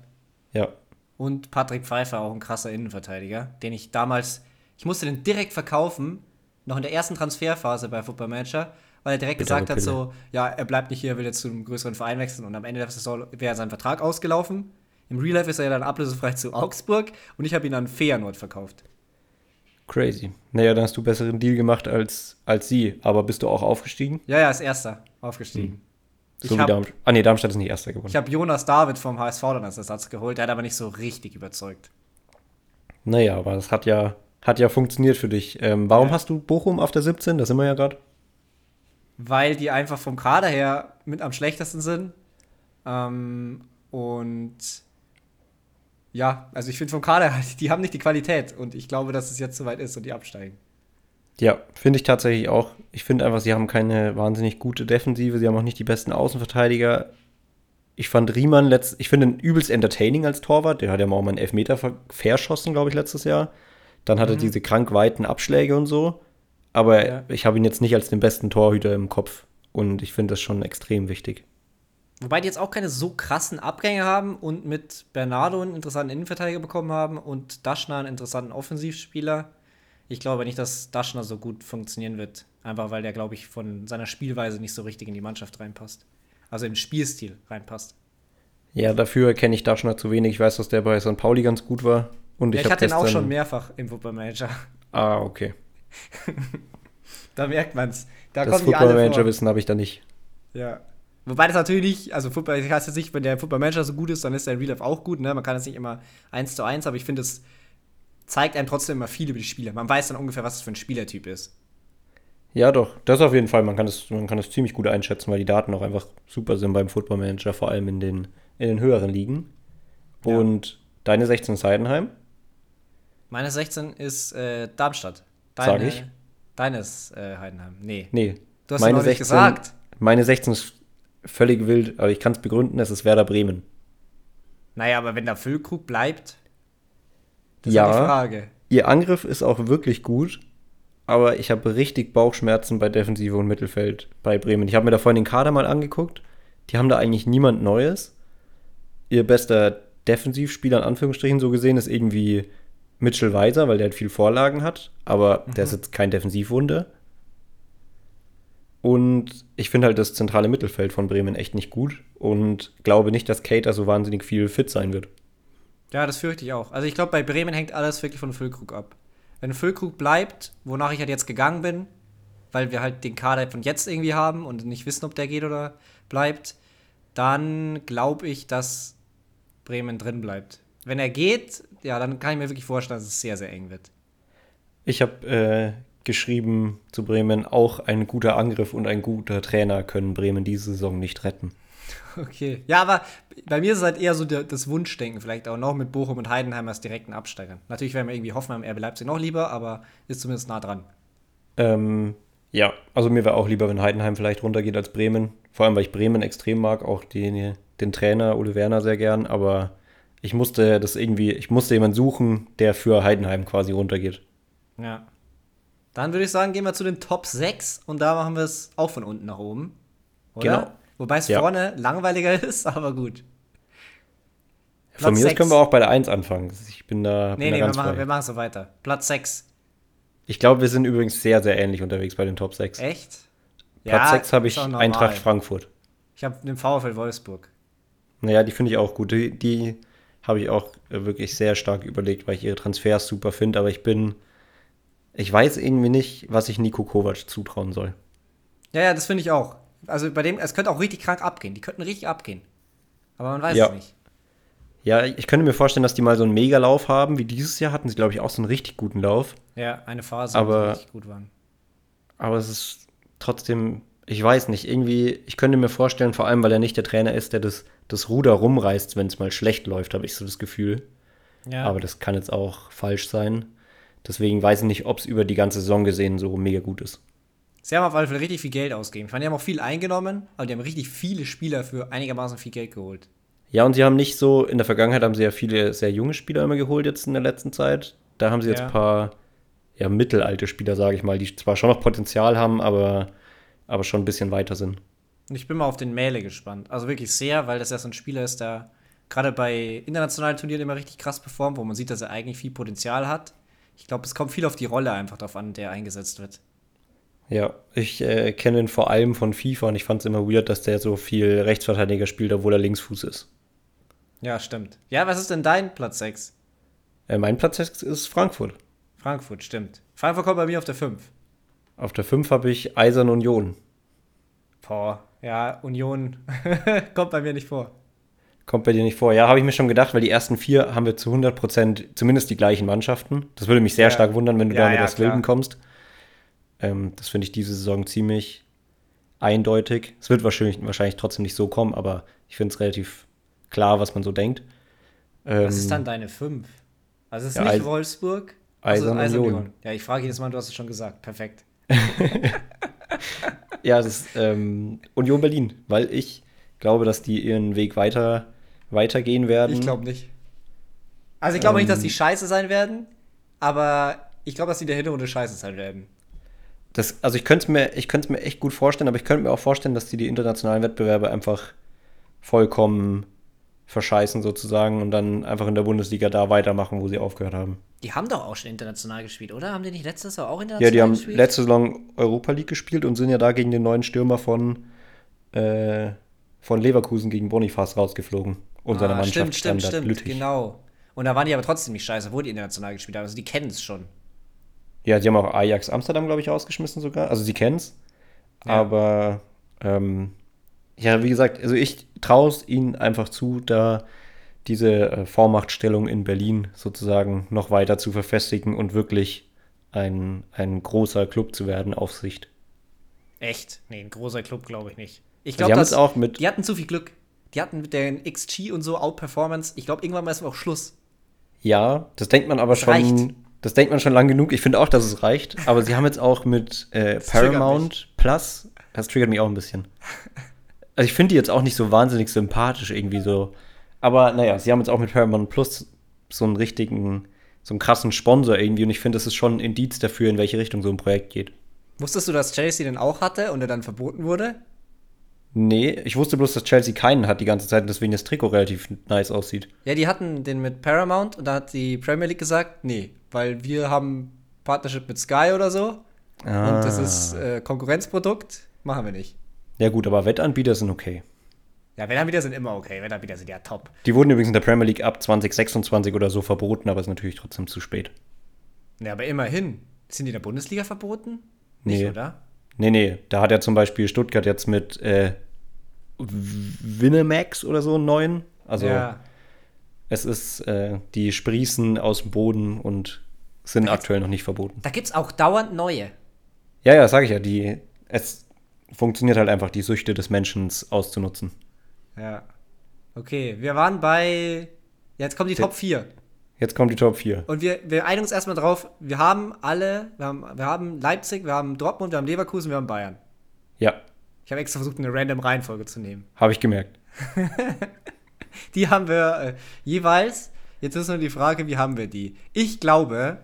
B: Ja.
A: Und Patrick Pfeiffer, auch ein krasser Innenverteidiger, den ich damals, ich musste den direkt verkaufen, noch in der ersten Transferphase bei Football Manager, weil er direkt gesagt hat, so, ja, er bleibt nicht hier, will jetzt zu einem größeren Verein wechseln und am Ende der Saison wäre sein Vertrag ausgelaufen. Im Real Life ist er ja dann ablösefrei zu Augsburg und ich habe ihn an Feyenoord verkauft.
B: Crazy. Naja, dann hast du besseren Deal gemacht als, als sie. Aber bist du auch aufgestiegen?
A: Ja, ja, als erster aufgestiegen. Hm.
B: So ich wie Darmstadt. Ah, nee, Darmstadt ist nicht erster
A: geworden. Ich habe Jonas David vom HSV dann als Ersatz geholt. Der hat aber nicht so richtig überzeugt.
B: Naja, aber das hat ja, hat ja funktioniert für dich. Ähm, warum ja. hast du Bochum auf der 17? Da sind wir ja gerade.
A: Weil die einfach vom Kader her mit am schlechtesten sind. Ähm, und ja, also ich finde vom Kader, die haben nicht die Qualität und ich glaube, dass es jetzt soweit ist und die absteigen.
B: Ja, finde ich tatsächlich auch. Ich finde einfach, sie haben keine wahnsinnig gute Defensive, sie haben auch nicht die besten Außenverteidiger. Ich fand Riemann letzt, ich finde ihn übelst entertaining als Torwart. Der hat ja mal einen Elfmeter verschossen, glaube ich, letztes Jahr. Dann hat mhm. er diese krank weiten Abschläge und so. Aber ja. ich habe ihn jetzt nicht als den besten Torhüter im Kopf. Und ich finde das schon extrem wichtig.
A: Wobei die jetzt auch keine so krassen Abgänge haben und mit Bernardo einen interessanten Innenverteidiger bekommen haben und Daschner einen interessanten Offensivspieler. Ich glaube nicht, dass Daschner so gut funktionieren wird. Einfach weil der, glaube ich, von seiner Spielweise nicht so richtig in die Mannschaft reinpasst. Also im Spielstil reinpasst.
B: Ja, dafür kenne ich Daschner zu wenig. Ich weiß, dass der bei St. Pauli ganz gut war. Und
A: ja, ich, ich hatte ihn auch schon mehrfach im Football Manager.
B: Ah, okay.
A: da merkt man es.
B: Da das Football Manager Wissen habe ich da nicht.
A: Ja. Wobei das natürlich nicht, also Football, ich heißt jetzt nicht, wenn der Football Manager so gut ist, dann ist der in Real Life auch gut, ne? Man kann das nicht immer eins zu eins, aber ich finde, es zeigt einem trotzdem immer viel über die Spieler. Man weiß dann ungefähr, was es für ein Spielertyp ist.
B: Ja, doch, das auf jeden Fall. Man kann das, man kann das ziemlich gut einschätzen, weil die Daten auch einfach super sind beim Football Manager, vor allem in den, in den höheren Ligen. Und ja. deine 16 ist Heidenheim?
A: Meine 16 ist äh, Darmstadt.
B: Deine, Sag ich?
A: Deine ist äh, Heidenheim. Nee.
B: Nee.
A: Du hast meine 16, gesagt.
B: Meine 16 ist völlig wild, aber ich kann es begründen, es ist Werder Bremen.
A: Naja, aber wenn da Füllkrug bleibt,
B: das ja, ist die Frage. Ihr Angriff ist auch wirklich gut, aber ich habe richtig Bauchschmerzen bei Defensive und Mittelfeld bei Bremen. Ich habe mir da vorhin den Kader mal angeguckt. Die haben da eigentlich niemand Neues. Ihr bester Defensivspieler in Anführungsstrichen so gesehen ist irgendwie Mitchell Weiser, weil der halt viel Vorlagen hat, aber mhm. der ist jetzt kein Defensivwunder. Und ich finde halt das zentrale Mittelfeld von Bremen echt nicht gut und glaube nicht, dass Cater so wahnsinnig viel fit sein wird.
A: Ja, das fürchte ich auch. Also ich glaube, bei Bremen hängt alles wirklich von Füllkrug ab. Wenn Füllkrug bleibt, wonach ich halt jetzt gegangen bin, weil wir halt den Kader von jetzt irgendwie haben und nicht wissen, ob der geht oder bleibt, dann glaube ich, dass Bremen drin bleibt. Wenn er geht, ja, dann kann ich mir wirklich vorstellen, dass es sehr, sehr eng wird.
B: Ich habe äh, geschrieben zu Bremen, auch ein guter Angriff und ein guter Trainer können Bremen diese Saison nicht retten.
A: Okay. Ja, aber bei mir ist es halt eher so der, das Wunschdenken, vielleicht auch noch mit Bochum und Heidenheim als direkten Absteigern. Natürlich wäre mir irgendwie Hoffenheim, RB Leipzig noch lieber, aber ist zumindest nah dran.
B: Ähm, ja, also mir wäre auch lieber, wenn Heidenheim vielleicht runtergeht als Bremen. Vor allem, weil ich Bremen extrem mag, auch den, den Trainer Ole Werner sehr gern, aber ich musste das irgendwie, ich musste jemanden suchen, der für Heidenheim quasi runtergeht.
A: Ja. Dann würde ich sagen, gehen wir zu den Top 6 und da machen wir es auch von unten nach oben. Oder? Genau. Wobei es ja. vorne langweiliger ist, aber gut.
B: Platz von mir aus können wir auch bei der 1 anfangen. Ich bin da.
A: Nee, bin nee, da wir, machen, wir machen so weiter. Platz 6.
B: Ich glaube, wir sind übrigens sehr, sehr ähnlich unterwegs bei den Top 6.
A: Echt?
B: Platz ja, 6 habe ich Eintracht Frankfurt.
A: Ich habe den VfL Wolfsburg.
B: Naja, die finde ich auch gut. Die, die habe ich auch wirklich sehr stark überlegt, weil ich ihre Transfers super finde, aber ich bin ich weiß irgendwie nicht, was ich Nico Kovac zutrauen soll.
A: Ja, ja, das finde ich auch. Also bei dem, es könnte auch richtig krank abgehen. Die könnten richtig abgehen. Aber man weiß ja. es nicht.
B: Ja, ich könnte mir vorstellen, dass die mal so einen Megalauf haben, wie dieses Jahr hatten sie, glaube ich, auch so einen richtig guten Lauf.
A: Ja, eine Phase,
B: aber, wo sie richtig gut waren. Aber es ist trotzdem, ich weiß nicht, irgendwie, ich könnte mir vorstellen, vor allem, weil er nicht der Trainer ist, der das, das Ruder rumreißt, wenn es mal schlecht läuft, habe ich so das Gefühl. Ja. Aber das kann jetzt auch falsch sein. Deswegen weiß ich nicht, ob es über die ganze Saison gesehen so mega gut ist.
A: Sie haben auf alle Fälle richtig viel Geld ausgegeben. Ich meine, die haben auch viel eingenommen, aber die haben richtig viele Spieler für einigermaßen viel Geld geholt.
B: Ja, und sie haben nicht so, in der Vergangenheit haben sie ja viele sehr junge Spieler immer geholt jetzt in der letzten Zeit. Da haben sie jetzt ja. ein paar ja, mittelalte Spieler, sage ich mal, die zwar schon noch Potenzial haben, aber, aber schon ein bisschen weiter sind.
A: Ich bin mal auf den Mähle gespannt. Also wirklich sehr, weil das ja so ein Spieler ist, der gerade bei internationalen Turnieren immer richtig krass performt, wo man sieht, dass er eigentlich viel Potenzial hat. Ich glaube, es kommt viel auf die Rolle einfach drauf an, der eingesetzt wird.
B: Ja, ich äh, kenne ihn vor allem von FIFA und ich fand es immer weird, dass der so viel Rechtsverteidiger spielt, obwohl er Linksfuß ist.
A: Ja, stimmt. Ja, was ist denn dein Platz 6?
B: Äh, mein Platz 6 ist Frankfurt.
A: Frankfurt, stimmt. Frankfurt kommt bei mir auf der 5.
B: Auf der 5 habe ich Eisern Union.
A: Boah, ja, Union kommt bei mir nicht vor.
B: Kommt bei dir nicht vor. Ja, habe ich mir schon gedacht, weil die ersten vier haben wir zu 100 Prozent zumindest die gleichen Mannschaften. Das würde mich sehr
A: Ja.
B: stark wundern, wenn du
A: Ja,
B: da mit
A: ja,
B: das Wilden kommst. Ähm, das finde ich diese Saison ziemlich eindeutig. Es wird wahrscheinlich, wahrscheinlich trotzdem nicht so kommen, aber ich finde es relativ klar, was man so denkt. Ähm,
A: Was ist dann deine 5? Also es ist
B: ja,
A: nicht Wolfsburg.
B: Eisern
A: also
B: Union.
A: Ja, ich frage jedes Mal, du hast es schon gesagt. Perfekt.
B: Ja, das ist ähm, Union Berlin, weil ich glaube, dass die ihren Weg weiter weitergehen werden.
A: Ich glaube nicht. Also ich glaube nicht, dass
B: Ähm.
A: die scheiße sein werden, aber ich glaube, dass die in der Hinrunde scheiße sein werden.
B: Das, also ich könnte es mir, ich könnte es mir echt gut vorstellen, aber ich könnte mir auch vorstellen, dass die die internationalen Wettbewerbe einfach vollkommen verscheißen sozusagen und dann einfach in der Bundesliga da weitermachen, wo sie aufgehört haben.
A: Die haben doch auch schon international gespielt, oder? Haben die nicht letztes Jahr auch
B: Ja,
A: international
B: die haben
A: gespielt?
B: letzte Saison Europa League gespielt und sind ja da gegen den neuen Stürmer von, äh, von Leverkusen gegen Boniface rausgeflogen. Und seiner
A: ah,
B: Mannschaft
A: stimmt, stimmt,
B: Standard
A: stimmt,
B: Lüttich.
A: genau. Und da waren die aber trotzdem nicht scheiße, wo die international gespielt haben. Also die kennen es schon.
B: Ja, sie haben auch Ajax Amsterdam, glaube ich, rausgeschmissen sogar. Also sie kennen es.
A: Ja.
B: Aber ähm, ja, wie gesagt, also ich traue es ihnen einfach zu, da diese äh, Vormachtstellung in Berlin sozusagen noch weiter zu verfestigen und wirklich ein, ein großer Club zu werden auf Sicht.
A: Echt? Nee, ein großer Club glaube ich nicht. Ich glaube,
B: jetzt auch mit,
A: die hatten zu viel Glück. Die hatten mit der XG und so Outperformance. Ich glaube, irgendwann mal ist auch Schluss.
B: ja, das denkt man aber
A: Das
B: schon,
A: reicht.
B: das denkt man schon lang genug. Ich finde auch, dass es reicht. Aber sie haben jetzt auch mit äh, Paramount Plus, das triggert mich auch ein bisschen. Also ich finde die jetzt auch nicht so wahnsinnig sympathisch irgendwie so. Aber naja, sie haben jetzt auch mit Paramount Plus so einen richtigen, so einen krassen Sponsor irgendwie und ich finde, das ist schon ein Indiz dafür, in welche Richtung so ein Projekt geht.
A: Wusstest du, dass Chelsea den auch hatte und er dann verboten wurde?
B: Nee, ich wusste bloß, dass Chelsea keinen hat die ganze Zeit und deswegen das Trikot relativ nice aussieht.
A: Ja, die hatten den mit Paramount und da hat die Premier League gesagt, nee, weil wir haben Partnership mit Sky oder so und das ist äh, Konkurrenzprodukt, machen wir nicht.
B: Ja gut, aber Wettanbieter sind okay.
A: Ja, Wettanbieter sind immer okay, Wettanbieter sind ja top.
B: Die wurden übrigens in der Premier League ab 2026 oder so verboten, aber ist natürlich trotzdem zu spät.
A: Ja, aber immerhin. Sind die in der Bundesliga verboten? Nicht,
B: Nee.
A: oder?
B: Nee, nee, da hat ja zum Beispiel Stuttgart jetzt mit äh, Winamax oder so einen neuen. Also
A: ja.
B: es ist, äh, die sprießen aus dem Boden und sind aktuell noch nicht verboten.
A: Da gibt's auch dauernd neue.
B: Ja, ja, sage ich ja, die, es funktioniert halt einfach, die Süchte des Menschen auszunutzen.
A: Ja. Okay, wir waren bei. Jetzt kommen die Top 4.
B: Jetzt kommt die Top 4.
A: Und wir, wir einigen uns erstmal drauf, wir haben alle, wir haben, wir haben Leipzig, wir haben Dortmund, wir haben Leverkusen, wir haben Bayern.
B: Ja,
A: Ich habe extra versucht, eine random Reihenfolge zu nehmen.
B: habe ich gemerkt.
A: Die haben wir äh, jeweils. Jetzt ist nur die Frage, wie haben wir die? Ich glaube,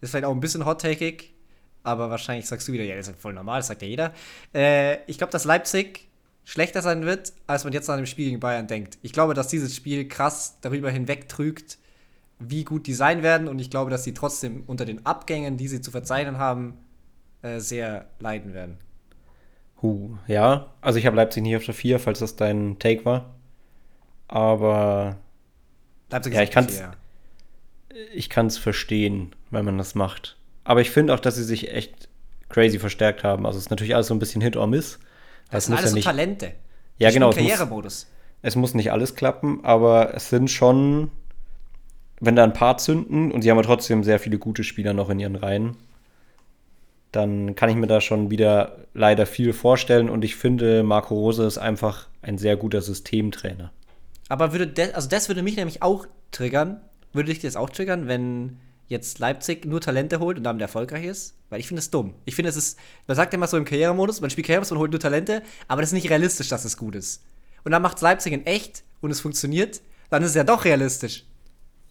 A: ist vielleicht auch ein bisschen hot-takig, aber wahrscheinlich sagst du wieder, ja, das ist voll normal, das sagt ja jeder. Äh, ich glaube, dass Leipzig schlechter sein wird, als man jetzt nach dem Spiel gegen Bayern denkt. Ich glaube, dass dieses Spiel krass darüber hinweg trügt, wie gut die sein werden und ich glaube, dass sie trotzdem unter den Abgängen, die sie zu verzeichnen haben, äh, sehr leiden werden.
B: Huh, ja, also ich habe Leipzig nicht auf der 4, falls das dein Take war. Aber
A: Leipzig
B: Ja, ich kann's-
A: okay, ja.
B: ich kann es verstehen, wenn man das macht. Aber ich finde auch, dass sie sich echt crazy verstärkt haben. Also es ist natürlich alles so ein bisschen Hit or Miss.
A: Das sind alles so Talente.
B: Ja,
A: Die
B: genau.
A: spielen
B: Es muss,
A: Karrieremodus.
B: es muss nicht alles klappen, aber es sind schon, wenn da ein paar zünden und sie haben ja trotzdem sehr viele gute Spieler noch in ihren Reihen, dann kann ich mir da schon wieder leider viel vorstellen und ich finde, Marco Rose ist einfach ein sehr guter Systemtrainer.
A: Aber würde das, also das würde mich nämlich auch triggern. Würde dich das auch triggern, wenn jetzt Leipzig nur Talente holt und damit erfolgreich ist? Weil ich finde es dumm. Ich finde, es ist, man sagt immer so im Karrieremodus, man spielt Karrieremodus, man holt nur Talente, aber das ist nicht realistisch, dass es gut ist. Und dann macht Leipzig in echt und es funktioniert, dann ist es ja doch realistisch.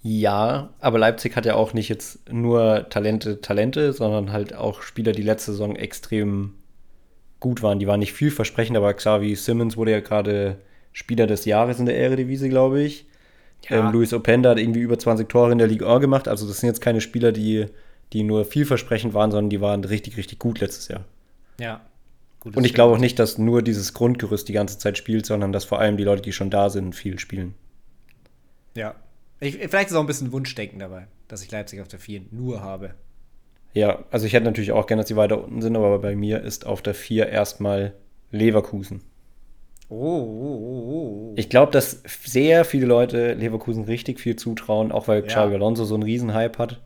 B: Ja, aber Leipzig hat ja auch nicht jetzt nur Talente, Talente, sondern halt auch Spieler, die letzte Saison extrem gut waren. Die waren nicht vielversprechend, aber Xavi Simmons wurde ja gerade Spieler des Jahres in der Eredivisie, glaube ich.
A: Ja.
B: Ähm, Luis Openda hat irgendwie über 20 Tore in der Ligue 1 gemacht. Also das sind jetzt keine Spieler, die, die nur vielversprechend waren, sondern die waren richtig, richtig gut letztes Jahr.
A: Ja.
B: Gut, und ich glaube auch nicht, dass nur dieses Grundgerüst die ganze Zeit spielt, sondern dass vor allem die Leute, die schon da sind, viel spielen.
A: Ja. Ich, vielleicht ist auch ein bisschen Wunschdenken dabei, dass ich Leipzig auf der 4 nur habe.
B: Ja, also ich hätte natürlich auch gerne, dass sie weiter unten sind, aber bei mir ist auf der 4 erstmal Leverkusen.
A: Oh, oh, oh, oh.
B: Ich glaube, dass sehr viele Leute Leverkusen richtig viel zutrauen, auch weil ja. Xabi Alonso so einen Riesenhype hat.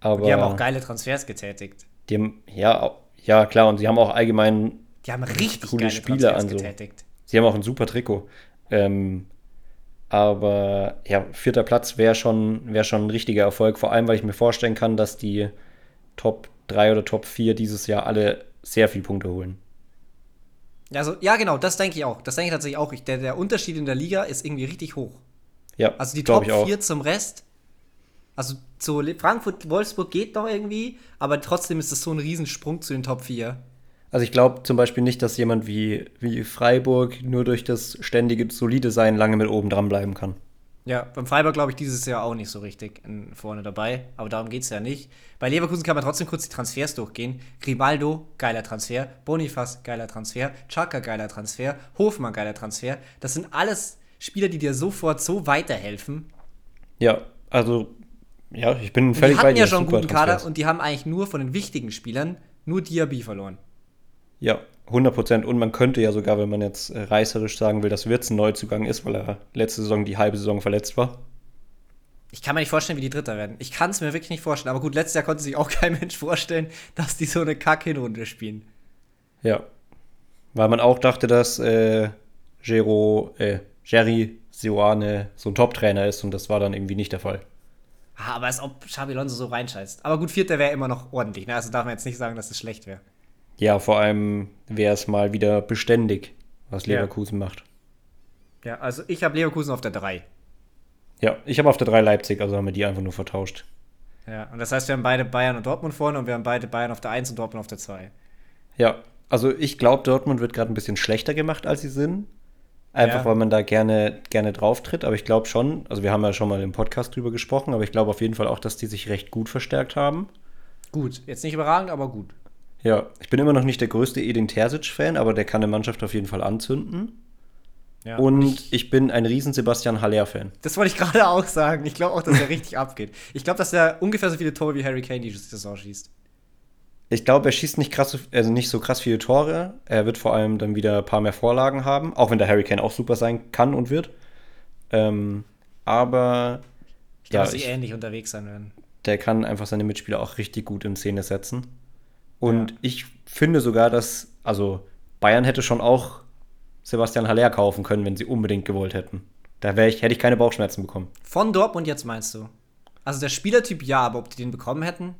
A: Aber die haben auch geile Transfers getätigt.
B: Die haben, ja, ja, klar, und sie haben auch allgemein
A: die haben richtig coole geile Spieler an so. getätigt.
B: Sie haben auch ein super Trikot. Ähm, aber ja, vierter Platz wäre schon, wär schon ein richtiger Erfolg, vor allem, weil ich mir vorstellen kann, dass die Top 3 oder Top 4 dieses Jahr alle sehr viel Punkte holen.
A: Also, ja, genau, das denke ich auch. Das denke ich tatsächlich auch. Ich, der, der Unterschied in der Liga ist irgendwie richtig hoch.
B: Ja,
A: also die Top 4 zum Rest. Also zu Frankfurt, Wolfsburg geht noch irgendwie, aber trotzdem ist es so ein Riesensprung zu den Top 4.
B: Also ich glaube zum Beispiel nicht, dass jemand wie, wie Freiburg nur durch das ständige solide Sein lange mit oben dran bleiben kann.
A: Ja, beim Freiburg glaube ich dieses Jahr auch nicht so richtig in, vorne dabei, aber darum geht es ja nicht. Bei Leverkusen kann man trotzdem kurz die Transfers durchgehen. Grimaldo, geiler Transfer. Bonifaz, geiler Transfer. Chaka, geiler Transfer. Hofmann, geiler Transfer. Das sind alles Spieler, die dir sofort so weiterhelfen.
B: Ja, also, ja, ich bin völlig
A: bei dir. Die hatten ja schon einen guten Kader und die haben eigentlich nur von den wichtigen Spielern nur Diaby verloren.
B: Ja, 100 Prozent. Und man könnte ja sogar, wenn man jetzt äh, reißerisch sagen will, dass Wirtz ein Neuzugang ist, weil er letzte Saison die halbe Saison verletzt war.
A: Ich kann mir nicht vorstellen, wie die Dritter werden. Ich kann es mir wirklich nicht vorstellen. Aber gut, letztes Jahr konnte sich auch kein Mensch vorstellen, dass die so eine Kack-Hinrunde spielen.
B: Ja. Weil man auch dachte, dass äh, Gero, äh, Jerry Sioane so ein Top-Trainer ist und das war dann irgendwie nicht der Fall.
A: Ah, aber als ob Xabi Alonso so reinscheißt. Aber gut, Vierter wäre immer noch ordentlich. Ne? Also darf man jetzt nicht sagen, dass es schlecht wäre.
B: Ja, vor allem wäre es mal wieder beständig, was Leverkusen ja. macht.
A: Ja, also ich habe Leverkusen auf der 3.
B: Ja, ich habe auf der 3 Leipzig, also haben wir die einfach nur vertauscht.
A: Ja, und das heißt, wir haben beide Bayern und Dortmund vorne und wir haben beide Bayern auf der 1 und Dortmund auf der 2.
B: Ja, also ich glaube, Dortmund wird gerade ein bisschen schlechter gemacht, als sie sind. Einfach ja. weil man da gerne, gerne drauf tritt. Aber ich glaube schon, also wir haben ja schon mal im Podcast drüber gesprochen, aber ich glaube auf jeden Fall auch, dass die sich recht gut verstärkt haben.
A: Gut, jetzt nicht überragend, aber gut.
B: Ja, ich bin immer noch nicht der größte Edin Terzic-Fan, aber der kann eine Mannschaft auf jeden Fall anzünden. Ja, und ich, bin ein riesen Sebastian Haller-Fan.
A: Das wollte ich gerade auch sagen. Ich glaube auch, dass er richtig abgeht. Ich glaube, dass er ungefähr so viele Tore wie Harry Kane die Saison schießt.
B: Ich glaube, er schießt nicht, krass, also nicht so krass viele Tore. Er wird vor allem dann wieder ein paar mehr Vorlagen haben, auch wenn der Harry Kane auch super sein kann und wird. Ähm, aber
A: ich glaube, ja, dass sie ähnlich unterwegs sein werden.
B: Der kann einfach seine Mitspieler auch richtig gut in Szene setzen. Und ja. ich finde sogar, dass, also Bayern hätte schon auch Sebastian Haller kaufen können, wenn sie unbedingt gewollt hätten. Da ich, hätte ich keine Bauchschmerzen bekommen.
A: Von Dortmund jetzt meinst du? Also der Spielertyp ja, aber ob die den bekommen hätten?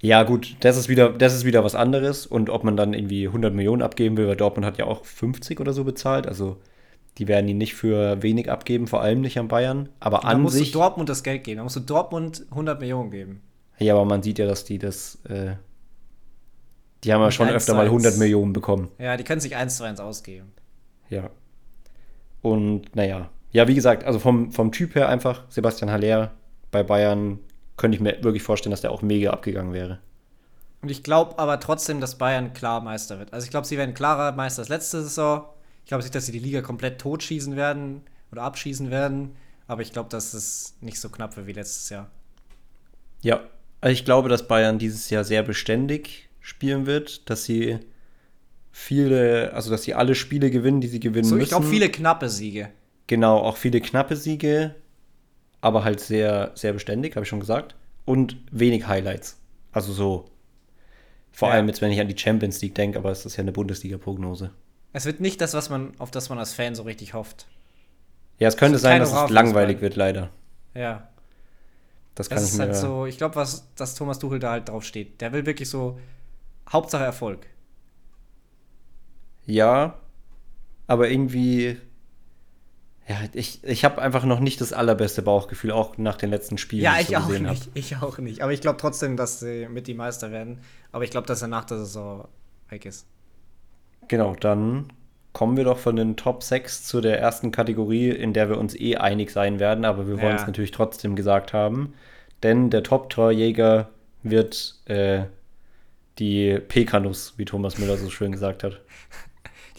B: Ja, gut, das ist wieder, das ist wieder was anderes. Und ob man dann irgendwie 100 Millionen abgeben will, weil Dortmund hat ja auch 50 oder so bezahlt. Also die werden ihn nicht für wenig abgeben, vor allem nicht an Bayern. Aber an musst sich.
A: musst du Dortmund das Geld geben. Da musst du Dortmund 100 Millionen geben.
B: Ja, aber man sieht ja, dass die das äh, die haben ja schon öfter mal 100 Millionen bekommen.
A: Ja, die können sich eins zu eins ausgeben.
B: Ja. Und naja. Ja, wie gesagt, also vom, vom Typ her einfach Sebastian Haller bei Bayern könnte ich mir wirklich vorstellen, dass der auch mega abgegangen wäre.
A: Und ich glaube aber trotzdem, dass Bayern klar Meister wird. Also ich glaube, sie werden klarer Meister als letzte Saison. Ich glaube nicht, dass sie die Liga komplett totschießen werden oder abschießen werden. Aber ich glaube, dass es nicht so knapp wird wie letztes Jahr.
B: Ja, also ich glaube, dass Bayern dieses Jahr sehr beständig spielen wird, dass sie viele, also dass sie alle Spiele gewinnen, die sie gewinnen so, müssen. Ich glaube,
A: viele knappe Siege.
B: Genau, auch viele knappe Siege, aber halt sehr, sehr beständig, habe ich schon gesagt. Und wenig Highlights. Also so. Vor ja. allem jetzt, wenn ich an die Champions League denke, aber es ist ja eine Bundesliga-Prognose.
A: Es wird nicht das, was man, auf das man als Fan so richtig hofft.
B: Ja, es könnte sein, dass es langweilig wird, leider.
A: Ja.
B: Das kann das
A: ich ist mir halt so, ich glaube, was dass Thomas Tuchel da halt drauf steht. Der will wirklich so Hauptsache Erfolg.
B: Ja, aber irgendwie. Ja, ich, ich habe einfach noch nicht das allerbeste Bauchgefühl, auch nach den letzten Spielen.
A: Ja, ich, so auch nicht. Hab. Ich auch nicht. Aber ich glaube trotzdem, dass sie mit die Meister werden. Aber ich glaube, dass er nach der Saison weg ist.
B: Genau, dann kommen wir doch von den Top 6 zu der ersten Kategorie, in der wir uns eh einig sein werden, aber wir wollen es natürlich trotzdem gesagt haben. Denn der Top-Torjäger wird äh, Die Pekanus, wie Thomas Müller so schön gesagt hat.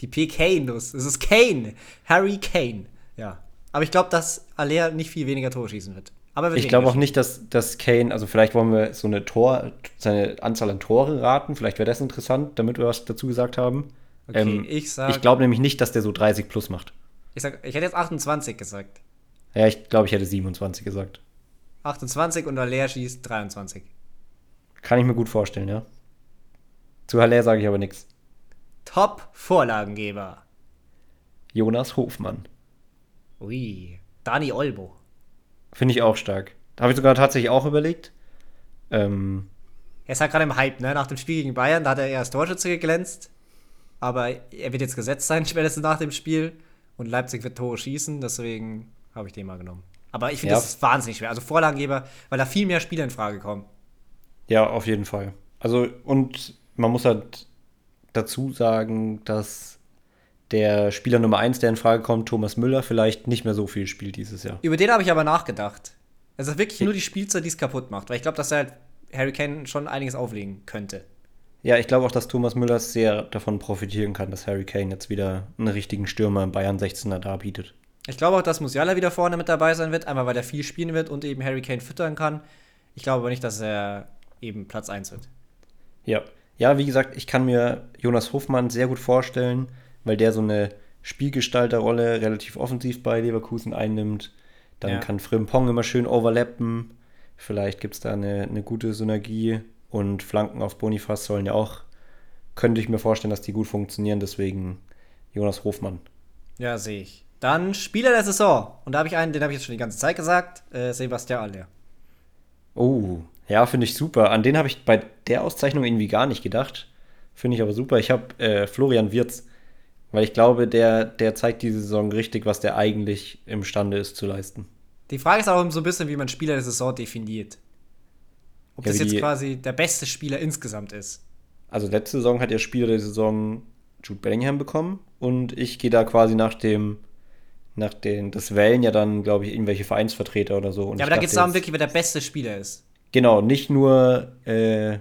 A: Die PK-Nuss. Es ist Kane. Harry Kane. Ja. Aber ich glaube, dass Alea nicht viel weniger Tore schießen wird. Aber
B: ich glaube auch nicht, dass, dass Kane, also vielleicht wollen wir so eine Tor, seine Anzahl an Tore raten. Vielleicht wäre das interessant, damit wir was dazu gesagt haben. Okay, ähm, ich sag. Ich glaube nämlich nicht, dass der so 30 plus macht.
A: Ich, sag, ich hätte jetzt 28 gesagt.
B: Ja, ich glaube, ich hätte 27 gesagt.
A: 28 und Haller schießt 23.
B: Kann ich mir gut vorstellen, ja. Zu Haller sage ich aber nichts.
A: Top-Vorlagengeber.
B: Jonas Hofmann.
A: Ui, Dani Olbo.
B: Finde ich auch stark. Habe ich sogar tatsächlich auch überlegt. Ähm,
A: er ist halt gerade im Hype, ne? Nach dem Spiel gegen Bayern, da hat er eher als Torschütze geglänzt. Aber er wird jetzt gesetzt sein, spätestens nach dem Spiel. Und Leipzig wird Tore schießen, deswegen habe ich den mal genommen. Aber ich finde, ja. das ist wahnsinnig schwer. Also Vorlagengeber, weil da viel mehr Spieler in Frage kommen.
B: Ja, auf jeden Fall. Also, und man muss halt dazu sagen, dass der Spieler Nummer 1, der in Frage kommt, Thomas Müller, vielleicht nicht mehr so viel spielt dieses Jahr.
A: Über den habe ich aber nachgedacht. Es ist wirklich nur die Spielzeit, die es kaputt macht. Weil ich glaube, dass er halt Harry Kane schon einiges auflegen könnte.
B: Ja, ich glaube auch, dass Thomas Müller sehr davon profitieren kann, dass Harry Kane jetzt wieder einen richtigen Stürmer in Bayern 16er darbietet.
A: Ich glaube auch, dass Musiala wieder vorne mit dabei sein wird, einfach weil er viel spielen wird und eben Harry Kane füttern kann. Ich glaube aber nicht, dass er eben Platz 1 wird.
B: Ja. Ja, wie gesagt, ich kann mir Jonas Hofmann sehr gut vorstellen, weil der so eine Spielgestalterrolle relativ offensiv bei Leverkusen einnimmt. Dann ja. kann Frimpong immer schön overlappen. Vielleicht gibt es da eine, eine gute Synergie und Flanken auf Bonifaz sollen ja auch, könnte ich mir vorstellen, dass die gut funktionieren. Deswegen Jonas Hofmann.
A: Ja, sehe ich. Dann Spieler der Saison. Und da habe ich einen, den habe ich jetzt schon die ganze Zeit gesagt: äh, Sebastian Aller.
B: Oh, ja, finde ich super. An den habe ich bei der Auszeichnung irgendwie gar nicht gedacht. Finde ich aber super. Ich habe äh, Florian Wirz weil ich glaube, der, der zeigt diese Saison richtig, was der eigentlich imstande ist zu leisten.
A: Die Frage ist auch so ein bisschen, wie man Spieler der Saison definiert. Ob ja, das jetzt quasi der beste Spieler insgesamt ist.
B: Also letzte Saison hat der Spieler der Saison Jude Bellingham bekommen und ich gehe da quasi nach dem nach den das wählen ja dann glaube ich irgendwelche Vereinsvertreter oder so.
A: Und ja, aber da geht es darum wirklich, wer der beste Spieler ist.
B: Genau, nicht nur äh,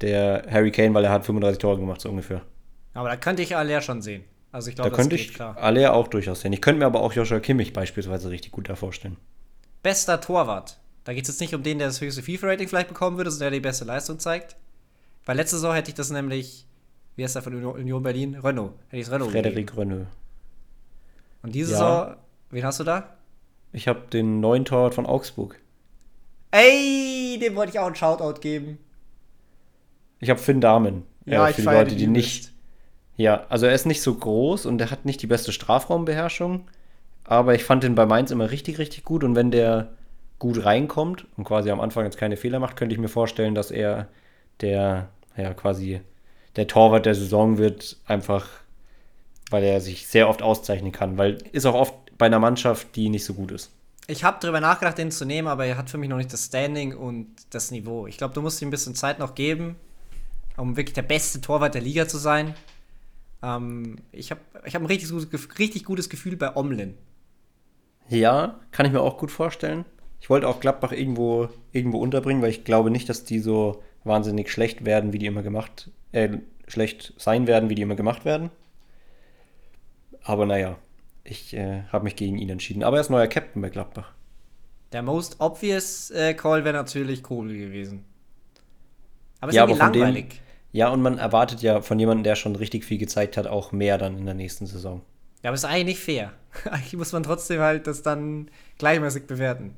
B: der Harry Kane, weil er hat 35 Tore gemacht so ungefähr.
A: Aber da könnte ich Aller schon sehen. Also ich glaube,
B: da könnte ich klar. Aller auch durchaus sehen. Ich könnte mir aber auch Joshua Kimmich beispielsweise richtig gut da vorstellen.
A: Bester Torwart. Da geht es jetzt nicht um den, der das höchste FIFA-Rating vielleicht bekommen würde, sondern der die beste Leistung zeigt. Weil letzte Saison hätte ich das nämlich, wie heißt der von Union Berlin? Renault. Hätte ich es Renault
B: Frederik Renault.
A: Und diese ja. Saison, wen hast du da?
B: Ich habe den neuen Torwart von Augsburg.
A: Ey, dem wollte ich auch einen Shoutout geben.
B: Ich habe Finn Dahmen.
A: Ja, äh,
B: für ich die Leute, die nicht, ja, also er ist nicht so groß und er hat nicht die beste Strafraumbeherrschung, aber ich fand den bei Mainz immer richtig, richtig gut und wenn der gut reinkommt und quasi am Anfang jetzt keine Fehler macht, könnte ich mir vorstellen, dass er der, ja, quasi der Torwart der Saison wird, einfach weil er sich sehr oft auszeichnen kann, weil ist auch oft bei einer Mannschaft, die nicht so gut ist.
A: Ich habe darüber nachgedacht, den zu nehmen, aber er hat für mich noch nicht das Standing und das Niveau. Ich glaube, du musst ihm ein bisschen Zeit noch geben, um wirklich der beste Torwart der Liga zu sein. Ähm, ich habe ich hab ein richtig gutes, richtig gutes Gefühl bei Omlin.
B: Ja, kann ich mir auch gut vorstellen. Ich wollte auch Gladbach irgendwo, irgendwo unterbringen, weil ich glaube nicht, dass die so wahnsinnig schlecht werden, wie die immer gemacht, äh, schlecht sein werden, wie die immer gemacht werden. Aber naja, ich äh, habe mich gegen ihn entschieden. Aber er ist neuer Captain bei Gladbach.
A: Der most obvious äh, Call wäre natürlich Kohl gewesen. Aber es ja, ist irgendwie langweilig. Dem,
B: ja, und man erwartet ja von jemandem, der schon richtig viel gezeigt hat, auch mehr dann in der nächsten Saison.
A: Ja, aber es ist eigentlich nicht fair. eigentlich muss man trotzdem halt das dann gleichmäßig bewerten.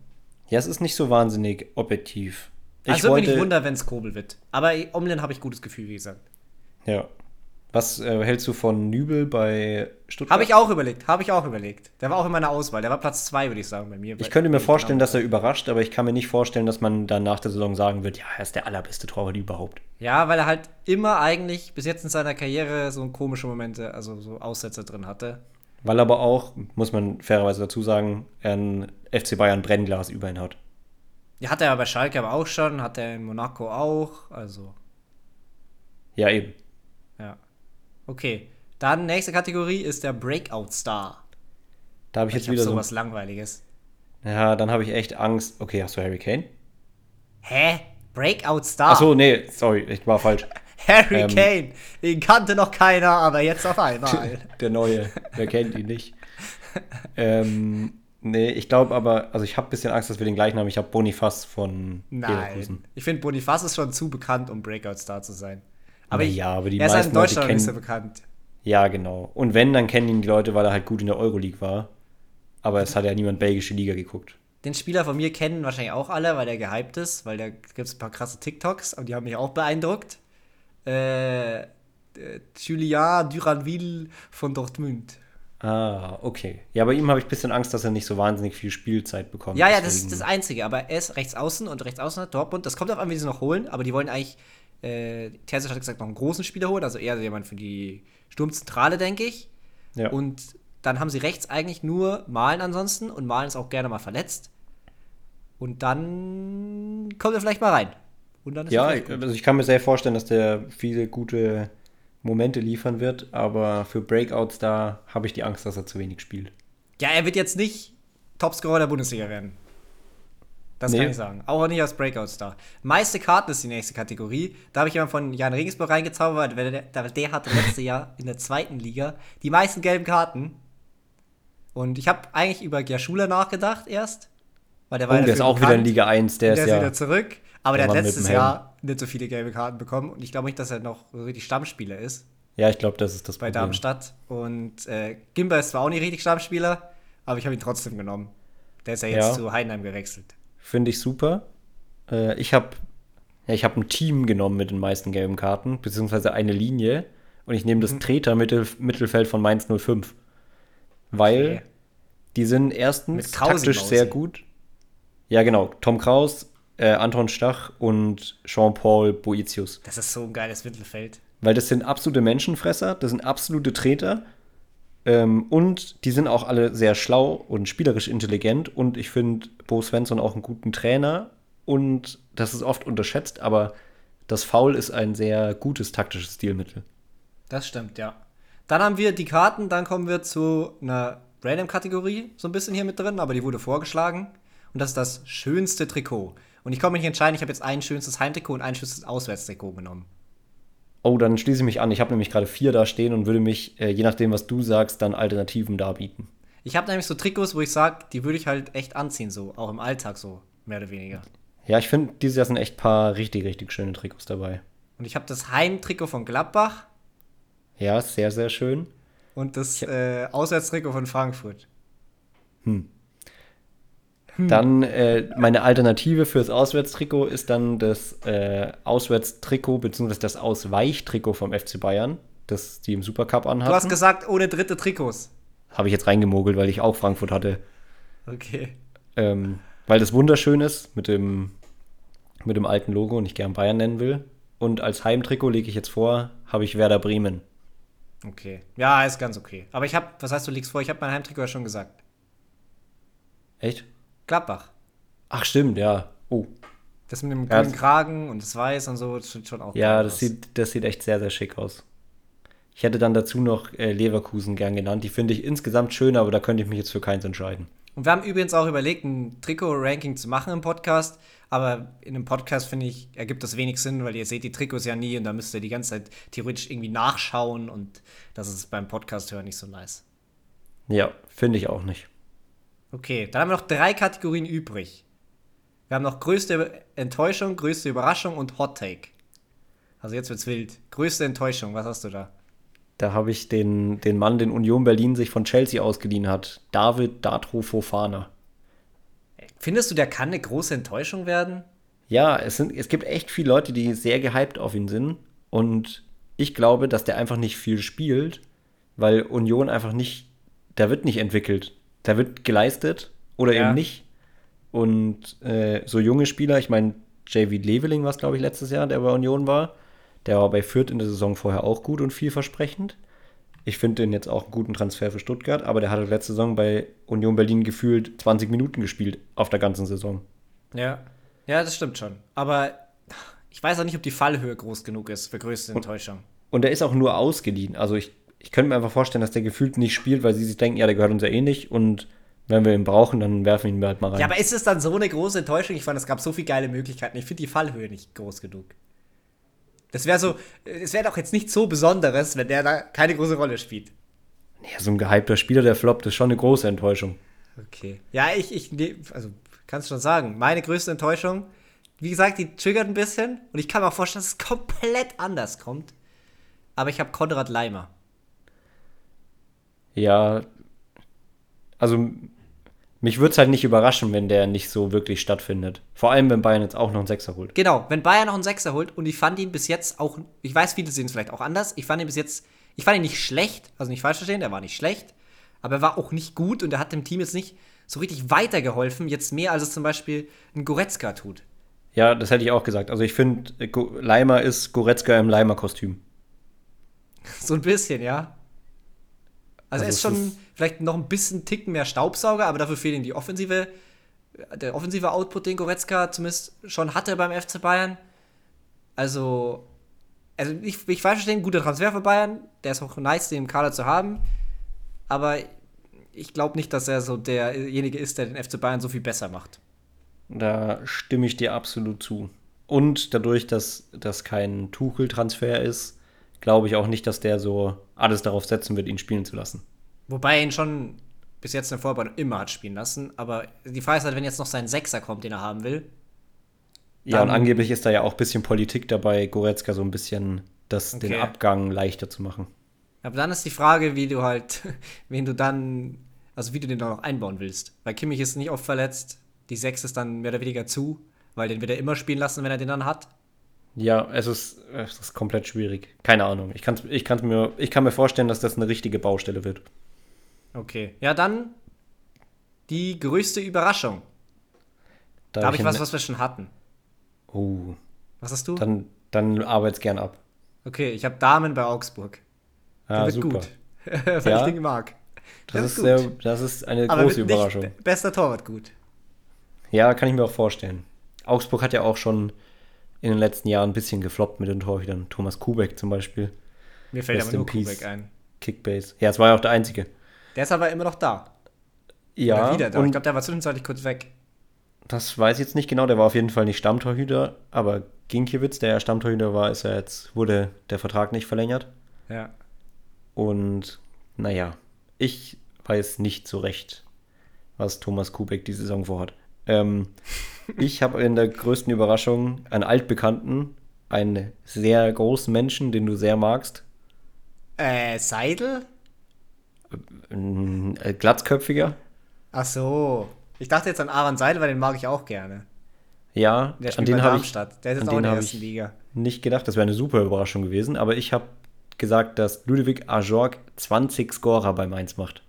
B: Ja, es ist nicht so wahnsinnig objektiv.
A: Ich also wollte, bin ich wunder, wenn es Kobel wird. Aber Omlin habe ich gutes Gefühl, wie gesagt.
B: Ja, was äh, hältst du von Nübel bei Stuttgart?
A: Habe ich auch überlegt, habe ich auch überlegt. Der war auch in meiner Auswahl. Der war Platz zwei, würde ich sagen, bei mir.
B: Ich könnte mir vorstellen, dass er überrascht, aber ich kann mir nicht vorstellen, dass man dann nach der Saison sagen wird, ja, er ist der allerbeste Torwart überhaupt.
A: Ja, weil er halt immer eigentlich bis jetzt in seiner Karriere so komische Momente, also so Aussätze drin hatte.
B: Weil aber auch, muss man fairerweise dazu sagen, er ein FC Bayern Brennglas über ihn hat.
A: Ja, hat er ja bei Schalke aber auch schon, hat er in Monaco auch, also.
B: Ja, eben.
A: Okay. Dann nächste Kategorie ist der Breakout Star.
B: Da habe ich jetzt ich wieder
A: hab sowas so langweiliges.
B: Ja, dann habe ich echt Angst. Okay, hast du Harry Kane?
A: Hä? Breakout Star?
B: Achso, nee, sorry, ich war falsch.
A: Harry
B: Ähm.
A: Kane. Den kannte noch keiner, aber jetzt auf einmal.
B: Der neue. Wer kennt ihn nicht? ähm, nee, ich glaube aber, also ich habe ein bisschen Angst, dass wir den gleichen haben. Ich habe Bonifaz von Leverkusen.
A: Nein. Ich finde, Bonifaz ist schon zu bekannt, um Breakout-Star zu sein. Aber ich,
B: ja, aber die
A: er ist halt in Deutschland noch nicht so
B: kennen-
A: bekannt.
B: Ja, genau. Und wenn, dann kennen ihn die Leute, weil er halt gut in der Euroleague war. Aber es hat ja niemand belgische Liga geguckt.
A: Den Spieler von mir kennen wahrscheinlich auch alle, weil der gehypt ist, weil da gibt es ein paar krasse TikToks, aber die haben mich auch beeindruckt. Äh, äh, Julien Duranville von Dortmund.
B: Ah, okay. Ja, bei ihm habe ich ein bisschen Angst, dass er nicht so wahnsinnig viel Spielzeit bekommt.
A: Ja, ja, das
B: Deswegen-
A: ist das Einzige, aber er ist rechts außen und rechts außen hat Dortmund. Das kommt auf an, wie sie noch holen, aber die wollen eigentlich, äh, Terzic hat gesagt, noch einen großen Spieler holen, also eher jemand für die Sturmzentrale, denke ich.
B: ja.
A: Und dann haben sie rechts eigentlich nur Malen ansonsten und Malen ist auch gerne mal verletzt. Und dann kommt er vielleicht mal rein. Und dann ist
B: Ja, also ich kann mir sehr vorstellen, dass der viele gute Momente liefern wird, aber für Breakouts da habe ich die Angst, dass er zu wenig spielt.
A: ja, er wird jetzt nicht Topscorer der Bundesliga werden. Das
B: Nee.
A: kann ich sagen. Auch nicht als Breakout-Star. Meiste Karten ist die nächste Kategorie. Da habe ich jemanden von Jan Regensburg reingezaubert, weil der, der, hatte letztes Jahr in der zweiten Liga die meisten gelben Karten. Und ich habe eigentlich über Gerschula nachgedacht erst. Weil der
B: Oh,
A: war ja
B: der ist auch wieder in
A: bekannt.
B: Liga 1, der,
A: Der
B: ist ja.
A: wieder zurück. Aber
B: der
A: der, hat letztes. Jahr nicht so viele gelbe Karten bekommen. Und ich glaube nicht, dass er noch so richtig Stammspieler ist
B: Ja, ich glaube, das ist das
A: bei
B: Problem.
A: Darmstadt. Und äh, Gimba ist zwar auch nicht richtig Stammspieler, aber ich habe ihn trotzdem genommen. Der ist ja jetzt
B: Ja.
A: zu Heidenheim gewechselt.
B: Finde ich super. Äh, ich habe ja, ich hab ein Team genommen mit den meisten gelben Karten, beziehungsweise eine Linie. Und ich nehme
A: Mhm.
B: das Treter Mittel, Mittelfeld von Mainz 05. Weil
A: Okay.
B: die sind erstens taktisch sehr gut. Ja, genau. Tom Kraus, äh, Anton Stach und Jean-Paul Boetius.
A: Das ist so ein geiles Mittelfeld.
B: Weil das sind absolute Menschenfresser, das sind absolute Treter. Ähm, und die sind auch alle sehr schlau und spielerisch intelligent. Und ich finde Bo Svensson auch einen guten Trainer. Und das ist oft unterschätzt, aber das Foul ist ein sehr gutes taktisches Stilmittel.
A: Das stimmt, ja. Dann haben wir die Karten, dann kommen wir zu einer Random-Kategorie, so ein bisschen hier mit drin, aber die wurde vorgeschlagen. Und das ist das schönste Trikot. Und ich mich nicht entscheiden, ich habe jetzt ein schönstes Heimtrikot und ein schönstes Auswärtstrikot genommen.
B: Oh, dann schließe ich mich an. Ich habe nämlich gerade vier da stehen und würde mich, äh, je nachdem, was du sagst, dann Alternativen darbieten.
A: Ich habe nämlich so Trikots, wo ich sage, die würde ich halt echt anziehen, so, auch im Alltag so, mehr oder weniger.
B: Ja, ich finde, dieses Jahr sind echt paar richtig, richtig schöne Trikots dabei.
A: Und ich habe das Heimtrikot von Gladbach
B: Ja, sehr, sehr schön.
A: und das äh, Auswärtstrikot von Frankfurt.
B: Dann äh, meine Alternative fürs Auswärtstrikot ist dann das äh, Auswärtstrikot bzw. das Ausweichtrikot vom FC Bayern, das die im Supercup
A: Du hast gesagt, ohne dritte Trikots.
B: Habe ich jetzt reingemogelt, weil ich auch Frankfurt hatte.
A: Okay.
B: Ähm, weil das wunderschön ist mit dem, mit dem alten Logo und ich gern Bayern nennen will. Und als Heimtrikot lege ich jetzt vor, habe ich Werder Bremen.
A: Okay. Ja, ist ganz okay. Aber ich habe, was heißt du liegst vor? Ich habe mein Heimtrikot ja schon gesagt.
B: Echt?
A: Gladbach.
B: Ach, stimmt, ja. Oh.
A: Das mit dem
B: Ja,
A: grünen
B: das-
A: Kragen und das Weiß und so, das sieht schon auch
B: Ja, das
A: aus.
B: sieht, das sieht echt sehr, sehr schick aus. Ich hätte dann dazu noch äh, Leverkusen gern genannt. Die finde ich insgesamt schön, aber da könnte ich mich jetzt für keins entscheiden.
A: Und wir haben übrigens auch überlegt, ein Trikot-Ranking zu machen im Podcast. Aber in einem Podcast, finde ich, ergibt das wenig Sinn, weil ihr seht die Trikots ja nie und da müsst ihr die ganze Zeit theoretisch irgendwie nachschauen und das ist beim Podcast hören nicht so nice.
B: Ja, finde ich auch nicht.
A: Okay, dann haben wir noch drei Kategorien übrig. Wir haben noch größte Enttäuschung, größte Überraschung und Hot Take. Also jetzt wird's wild. Größte Enttäuschung, was hast du da?
B: Da habe ich den, den Mann, den Union Berlin sich von Chelsea ausgeliehen hat. David Datro Fofana.
A: Findest du, der kann eine große Enttäuschung werden?
B: Ja, es, sind, es gibt echt viele Leute, die sehr gehypt auf ihn sind. Und ich glaube, dass der einfach nicht viel spielt, weil Union einfach nicht, da wird nicht entwickelt. Da wird geleistet oder
A: Ja.
B: eben nicht. Und äh, so junge Spieler, ich meine, J.V. Leveling war es, glaube ich, letztes Jahr, der bei Union war. Der war bei Fürth in der Saison vorher auch gut und vielversprechend. Ich finde den jetzt auch einen guten Transfer für Stuttgart, aber der hatte letzte Saison bei Union Berlin gefühlt 20 Minuten gespielt auf der ganzen Saison.
A: Ja. Ja, das stimmt schon. Aber ich weiß auch nicht, ob die Fallhöhe groß genug ist für größte Enttäuschung.
B: Und der ist auch nur ausgeliehen. Also ich, ich könnte mir einfach vorstellen, dass der gefühlt nicht spielt, weil sie sich denken, ja, der gehört uns ja eh nicht. Und wenn wir ihn brauchen, dann werfen wir ihn halt mal rein.
A: Ja, aber ist es dann so eine große Enttäuschung? Ich fand, es gab so viele geile Möglichkeiten. Ich finde die Fallhöhe nicht groß genug. Das wäre so, es wäre doch jetzt nicht so Besonderes, wenn der da keine große Rolle spielt.
B: Ja, so ein gehypter Spieler, der floppt, ist schon eine große Enttäuschung.
A: Okay. Ja, ich, ich, also kannst schon sagen, meine größte Enttäuschung, wie gesagt, die triggert ein bisschen und ich kann mir auch vorstellen, dass es komplett anders kommt. Aber ich habe Konrad Leimer.
B: Ja, also mich würde es halt nicht überraschen, wenn der nicht so wirklich stattfindet. Vor allem, wenn Bayern jetzt auch noch einen Sechser holt.
A: Genau, wenn Bayern noch einen Sechser holt und ich fand ihn bis jetzt auch, ich weiß, viele sehen es vielleicht auch anders, ich fand ihn bis jetzt, ich fand ihn nicht schlecht, also nicht falsch verstehen, der war nicht schlecht, aber er war auch nicht gut und er hat dem Team jetzt nicht so richtig weitergeholfen, jetzt mehr als es zum Beispiel ein Goretzka tut.
B: Ja, das hätte ich auch gesagt. Also ich finde, Leimer ist Goretzka im Leimer-Kostüm.
A: So ein bisschen, ja. Also,
B: Also
A: er ist schon vielleicht noch ein bisschen Ticken mehr Staubsauger, aber dafür fehlt ihm die offensive, der offensive Output, den Goretzka zumindest schon hatte beim FC Bayern. Also, also ich, ich falsch verstehen, guter Transfer für Bayern, der ist auch nice, den im Kader zu haben, aber ich glaube nicht, dass er so derjenige ist, der den FC Bayern so viel besser macht.
B: Da stimme ich dir absolut zu. Und dadurch, dass das kein Tuchel-Transfer ist, glaube ich auch nicht, dass der so alles darauf setzen wird, ihn spielen zu lassen.
A: Wobei er ihn schon bis jetzt in der Vorbereitung immer hat spielen lassen, aber die Frage ist halt, wenn jetzt noch sein Sechser kommt, den er haben will,
B: Ja, und angeblich ist da ja auch ein bisschen Politik dabei, Goretzka so ein bisschen das, den
A: Okay.
B: Abgang leichter zu machen.
A: Aber dann ist die Frage, wie du halt, wen du dann, also wie du den dann noch einbauen willst. Weil Kimmich ist nicht oft verletzt, die 6 ist dann mehr oder weniger zu, weil den wird er immer spielen lassen, wenn er den dann hat.
B: Ja, es ist, es ist komplett schwierig. Keine Ahnung. Ich, kann's, ich, kann's mir, ich kann mir vorstellen, dass das eine richtige Baustelle wird.
A: Okay. Ja, dann die größte Überraschung. Da, habe ich was, was wir schon hatten.
B: Oh,
A: Was hast du?
B: dann, dann arbeit's gern ab.
A: okay, ich habe Damen bei Augsburg. Der
B: Ah,
A: wird
B: super.
A: gut. Weil
B: Ja?
A: ich den mag. Der
B: Das ist, sehr, das ist eine
A: Aber
B: große Überraschung.
A: be- bester Torwart gut.
B: Ja, kann ich mir auch vorstellen. Augsburg hat ja auch schon in den letzten Jahren ein bisschen gefloppt mit den Torhütern. Thomas Kubek zum Beispiel.
A: Mir fällt
B: Rest
A: aber nur. Kubek ein.
B: Kickbase. Ja, es war ja auch der einzige.
A: Der ist aber immer noch da.
B: Ja,
A: Oder wieder da. Ich glaube, der war zwischenzeitlich kurz weg.
B: das weiß ich jetzt nicht genau. Der war auf jeden Fall nicht Stammtorhüter, aber Ginkiewicz, der ja Stammtorhüter war, ist ja jetzt, wurde der Vertrag nicht verlängert.
A: Ja.
B: Und naja, ich weiß nicht so recht, was Thomas Kubek die Saison vorhat. Ähm, ich habe in der größten Überraschung einen Altbekannten, einen sehr großen Menschen, den du sehr magst,
A: Äh, Seidel?
B: ein äh, glatzköpfiger.
A: Ach so. Ich dachte jetzt an Aaron Seidel, weil den mag ich auch gerne.
B: Ja,
A: Der
B: an
A: spielt
B: den
A: bei
B: habe ich.
A: Der ist
B: an
A: jetzt auch in
B: den
A: der ersten Liga.
B: nicht gedacht. Das wäre eine super Überraschung gewesen, aber ich habe gesagt, dass Ludovic Ajorg 20 Scorer bei Mainz macht.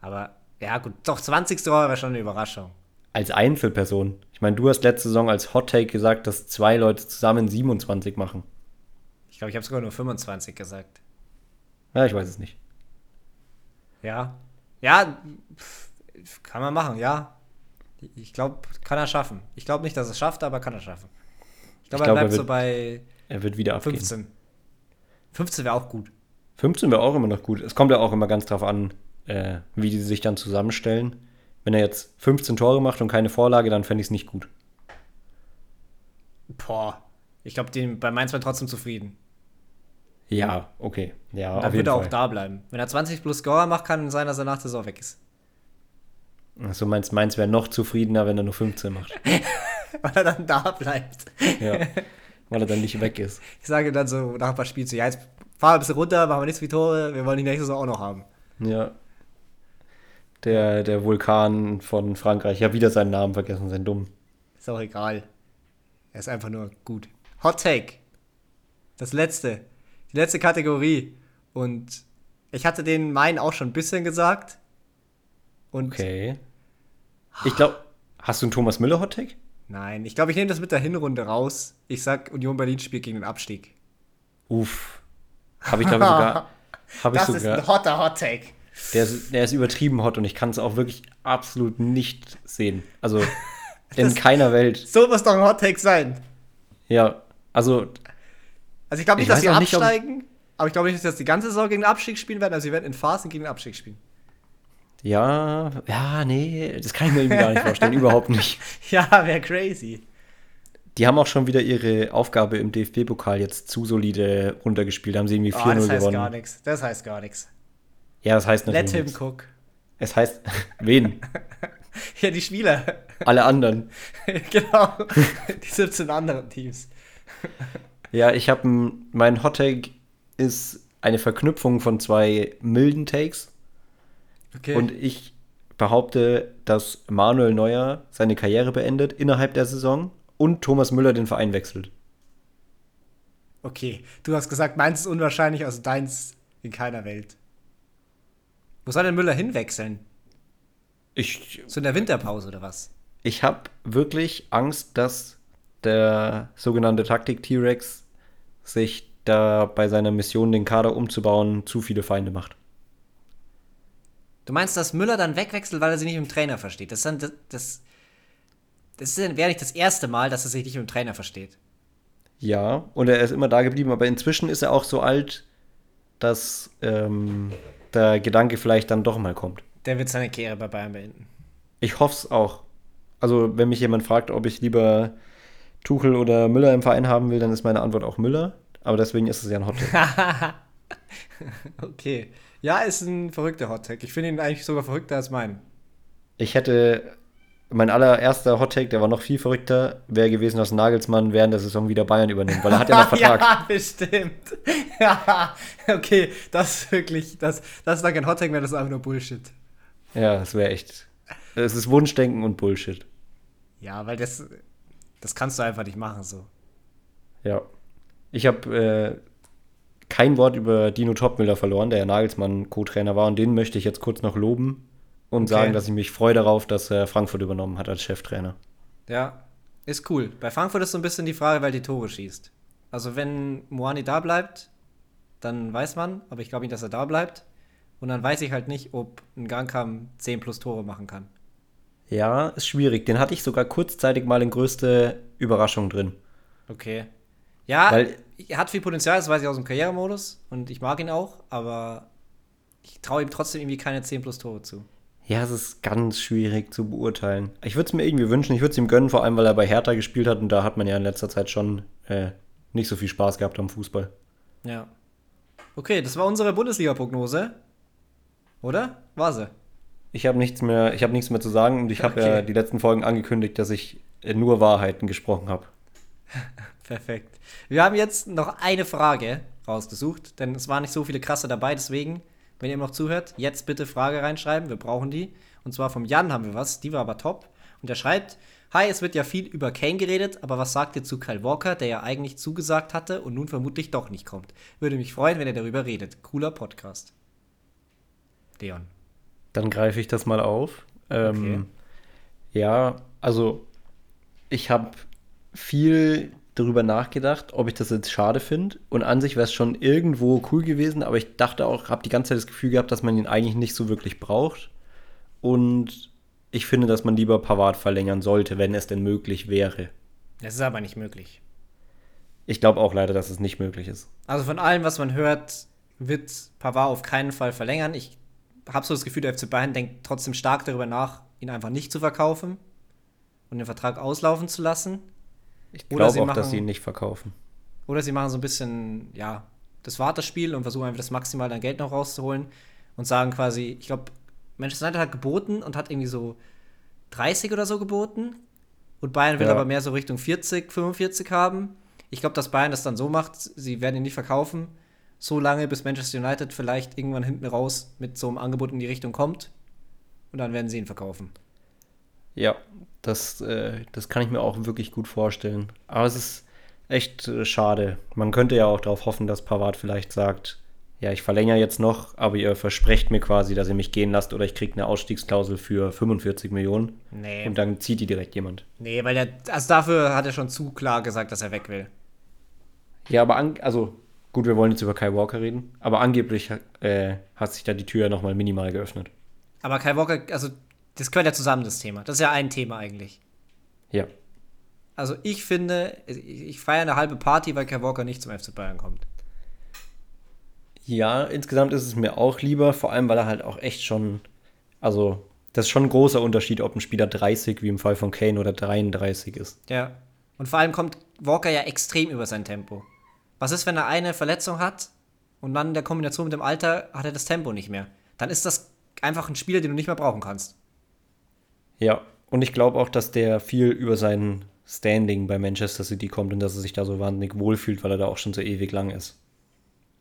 A: Aber, ja gut, doch, 20. Tor war schon eine Überraschung.
B: Als Einzelperson. Ich meine, du hast letzte Saison als Hot Take gesagt, dass zwei Leute zusammen 27 machen.
A: Ich glaube, ich habe sogar nur 25 gesagt.
B: Ja, ich weiß es nicht.
A: Ja. Ja, kann man machen, ja. Ich glaube, kann er schaffen. Ich glaube nicht, dass er es schafft, aber kann er schaffen. Ich glaube, er
B: glaub, er
A: bleibt so
B: wird
A: bei
B: Er wird wieder abgehen.
A: 15. 15 wäre auch gut.
B: 15 wäre auch immer noch gut. Es kommt ja auch immer ganz drauf an, äh, wie die sich dann zusammenstellen. Wenn er jetzt 15 Tore macht und keine Vorlage, dann fände ich es nicht gut.
A: Boah. Ich glaube, bei Mainz wäre trotzdem zufrieden.
B: Ja, okay. Ja,
A: Und dann er auch
B: Fall.
A: da bleiben. Wenn er 20 plus Scorer macht, kann sein, dass er nach der Saison weg ist.
B: Also meinst, Mainz wäre noch zufriedener, wenn er nur 15 macht.
A: Weil er dann da bleibt.
B: ja. Weil er dann nicht weg ist.
A: Ich sage dann so nach ein paar Spielen so, ja, jetzt fahren wir ein bisschen runter, machen wir nichts wie Tore, wir wollen die nächste Saison auch noch haben.
B: Ja. Der, der Vulkan von Frankreich. Ich habe wieder seinen Namen vergessen, sein dumm.
A: Ist auch egal. Er ist einfach nur gut. Hot Take. Das letzte. Die letzte Kategorie. Und ich hatte den meinen auch schon ein bisschen gesagt. Und
B: Okay. Ich glaube, hast du einen Thomas Müller Hot Take?
A: nein, ich glaube, ich nehme das mit der Hinrunde raus. Ich sag, Union Berlin spielt gegen den Abstieg.
B: Uff. Habe ich glaube sogar. Habe ich
A: Das ist
B: sogar.
A: ein hotter Hot Take.
B: Der ist, der ist übertrieben hot und ich kann es auch wirklich absolut nicht sehen. Also in
A: Das-
B: keiner Welt.
A: So muss doch ein Hot Take sein.
B: Ja, also
A: Also ich glaube nicht,
B: Ich
A: dass sie
B: auch nicht,
A: absteigen. aber ich glaube nicht, dass sie die ganze Saison gegen den Abstieg spielen werden. Also sie werden in Phasen gegen den Abstieg spielen.
B: ja, ja, nee, das kann ich mir irgendwie gar nicht vorstellen, überhaupt nicht.
A: Ja, wäre crazy.
B: Die haben auch schon wieder ihre Aufgabe im DFB-Pokal jetzt zu solide runtergespielt. Da haben sie irgendwie 4-0
A: Oh, das heißt
B: gewonnen.
A: gar nichts. Das heißt gar nichts.
B: Ja, das heißt
A: Let
B: natürlich.
A: him
B: nichts.
A: cook.
B: Es heißt, wen?
A: Ja, die Spieler.
B: Alle anderen.
A: genau. Die 17 anderen Teams.
B: Ja, ich habe mein Hot Take ist eine Verknüpfung von zwei milden Takes
A: Okay.
B: und ich behaupte, dass Manuel Neuer seine Karriere beendet innerhalb der Saison und Thomas Müller den Verein wechselt.
A: okay. Du hast gesagt, meins ist unwahrscheinlich, also deins in keiner Welt. Wo soll denn Müller hinwechseln?
B: Ich,
A: So in der Winterpause oder was?
B: ich habe wirklich Angst, dass der sogenannte Taktik-T-Rex sich da bei seiner Mission, den Kader umzubauen, zu viele Feinde macht.
A: Du meinst, dass Müller dann wegwechselt, weil er sich nicht mit dem Trainer versteht? Das, ist dann, das, das, das wäre nicht das erste Mal, dass er sich nicht mit dem Trainer versteht.
B: Ja, und er ist immer da geblieben, aber inzwischen ist er auch so alt, dass ähm, der Gedanke vielleicht dann doch mal kommt.
A: Der wird seine Karriere bei Bayern beenden.
B: Ich hoffe es auch. Also, wenn mich jemand fragt, ob ich lieber Tuchel oder Müller im Verein haben will, dann ist meine Antwort auch Müller. Aber deswegen ist es ja ein Hot Take.
A: Okay. Ja, ist ein verrückter Hottag. Ich finde ihn eigentlich sogar verrückter als meinen.
B: Ich hätte, mein allererster Hot Take, der war noch viel verrückter, wäre gewesen, dass Nagelsmann während der Saison wieder Bayern übernimmt, weil er hat ja noch Vertrag.
A: ja, bestimmt. ja, okay. Das ist wirklich, das, das dann kein Hottag mehr, das ist einfach nur Bullshit.
B: ja, das wäre echt. Es ist Wunschdenken und Bullshit.
A: Ja, weil das, das kannst du einfach nicht machen so.
B: Ja. Ich habe äh, kein Wort über Dino Topmüller verloren, der ja Nagelsmann Co-Trainer war. Und den möchte ich jetzt kurz noch loben und
A: Okay.
B: sagen, dass ich mich freue darauf, dass er Frankfurt übernommen hat als Cheftrainer.
A: Ja, ist cool. Bei Frankfurt ist so ein bisschen die Frage, weil die Tore schießt. Also wenn Moani da bleibt, dann weiß man, aber ich glaube nicht, dass er da bleibt. Und dann weiß ich halt nicht, ob ein Gangkam 10 plus Tore machen kann.
B: Ja, ist schwierig. Den hatte ich sogar kurzzeitig mal in größte Überraschung drin.
A: Okay. Ja,
B: Weil-
A: er hat viel Potenzial, das weiß ich aus dem Karrieremodus und ich mag ihn auch, aber ich traue ihm trotzdem irgendwie keine 10 plus Tore zu.
B: Ja, es ist ganz schwierig zu beurteilen. Ich würde es mir irgendwie wünschen, ich würde es ihm gönnen, vor allem weil er bei Hertha gespielt hat und da hat man ja in letzter Zeit schon äh, nicht so viel Spaß gehabt am Fußball.
A: Ja. Okay, das war unsere Bundesliga-Prognose. Oder? War sie?
B: Ich habe nichts mehr, ich habe nichts mehr zu sagen und ich habe
A: Okay.
B: ja die letzten Folgen angekündigt, dass ich äh, nur Wahrheiten gesprochen habe.
A: Perfekt. Wir haben jetzt noch eine Frage rausgesucht, denn es waren nicht so viele krasse dabei, deswegen, wenn ihr noch zuhört, jetzt bitte Frage reinschreiben, wir brauchen die. Und zwar vom Jan haben wir was, die war aber top. Und er schreibt, Hi, es wird ja viel über Kane geredet, aber was sagt ihr zu Kyle Walker, der ja eigentlich zugesagt hatte und nun vermutlich doch nicht kommt? Würde mich freuen, wenn ihr darüber redet. Cooler Podcast. Leon.
B: Dann greife ich das mal auf. Ähm, Ja, also ich habe viel darüber nachgedacht, ob ich das jetzt schade finde. Und an sich wäre es schon irgendwo cool gewesen, aber ich dachte auch, habe die ganze Zeit das Gefühl gehabt, dass man ihn eigentlich nicht so wirklich braucht. Und ich finde, dass man lieber Pavard verlängern sollte, wenn es denn möglich wäre.
A: Das ist aber nicht möglich.
B: Ich glaube auch leider, dass es nicht möglich ist.
A: Also von allem, was man hört, wird Pavard auf keinen Fall verlängern. Ich habe so das Gefühl, der FC Bayern denkt trotzdem stark darüber nach, ihn einfach nicht zu verkaufen und den Vertrag auslaufen zu lassen.
B: Ich glaube auch,
A: machen-
B: dass sie ihn nicht verkaufen.
A: Oder sie machen so ein bisschen, ja, das Wartespiel und versuchen einfach das maximal an Geld noch rauszuholen und sagen quasi, ich glaube, Manchester United hat geboten und hat irgendwie so 30 oder so geboten. Und Bayern will
B: Ja.
A: aber mehr so Richtung 40, 45 haben. Ich glaube, dass Bayern das dann so macht, sie werden ihn nicht verkaufen, so lange, bis Manchester United vielleicht irgendwann hinten raus mit so einem Angebot in die Richtung kommt. Und dann werden sie ihn verkaufen.
B: Ja, das, äh, das kann ich mir auch wirklich gut vorstellen. Aber es ist echt äh, schade. Man könnte ja auch darauf hoffen, dass Pavard vielleicht sagt, ja, ich verlängere jetzt noch, aber ihr versprecht mir quasi, dass ihr mich gehen lasst oder ich kriege eine Ausstiegsklausel für 45 Millionen
A: Nee.
B: und dann zieht die direkt jemand.
A: Nee, weil der, also dafür hat er schon zu klar gesagt, dass er weg will.
B: Ja, aber an, also gut, wir wollen jetzt über Kai Walker reden, aber angeblich äh, hat sich da die Tür nochmal minimal geöffnet.
A: Aber Kai Walker, also das gehört ja zusammen, das Thema. Das ist ja ein Thema eigentlich.
B: Ja.
A: Also ich finde, ich, ich feiere eine halbe Party, weil Kai Walker nicht zum FC Bayern kommt.
B: Ja, insgesamt ist es mir auch lieber, vor allem weil er halt auch echt schon, also das ist schon ein großer Unterschied, ob ein Spieler 30 wie im Fall von Kane oder 33 ist.
A: Ja. Und vor allem kommt Walker ja extrem über sein Tempo. Was ist, wenn er eine Verletzung hat und dann in der Kombination mit dem Alter hat er das Tempo nicht mehr? Dann ist das einfach ein Spieler, den du nicht mehr brauchen kannst.
B: Ja, und ich glaube auch, dass der viel über sein Standing bei Manchester City kommt und dass er sich da so wahnsinnig wohlfühlt, weil er da auch schon so ewig lang ist.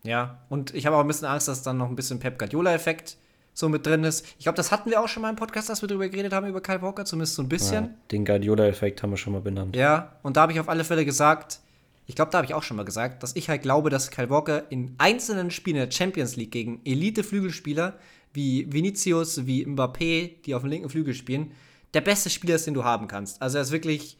A: Ja, und ich habe auch ein bisschen Angst, dass dann noch ein bisschen Pep Guardiola-Effekt so mit drin ist. Ich glaube, das hatten wir auch schon mal im Podcast, dass wir darüber geredet haben, über Kyle Walker, zumindest so ein bisschen.
B: Ja, den Guardiola-Effekt haben wir schon mal benannt.
A: Ja, und da habe ich auf alle Fälle gesagt, ich glaube, da habe ich auch schon mal gesagt, dass ich halt glaube, dass Kyle Walker in einzelnen Spielen der Champions League gegen Elite-Flügelspieler wie Vinicius, wie Mbappé, die auf dem linken Flügel spielen, der beste Spieler ist, den du haben kannst. Also er ist wirklich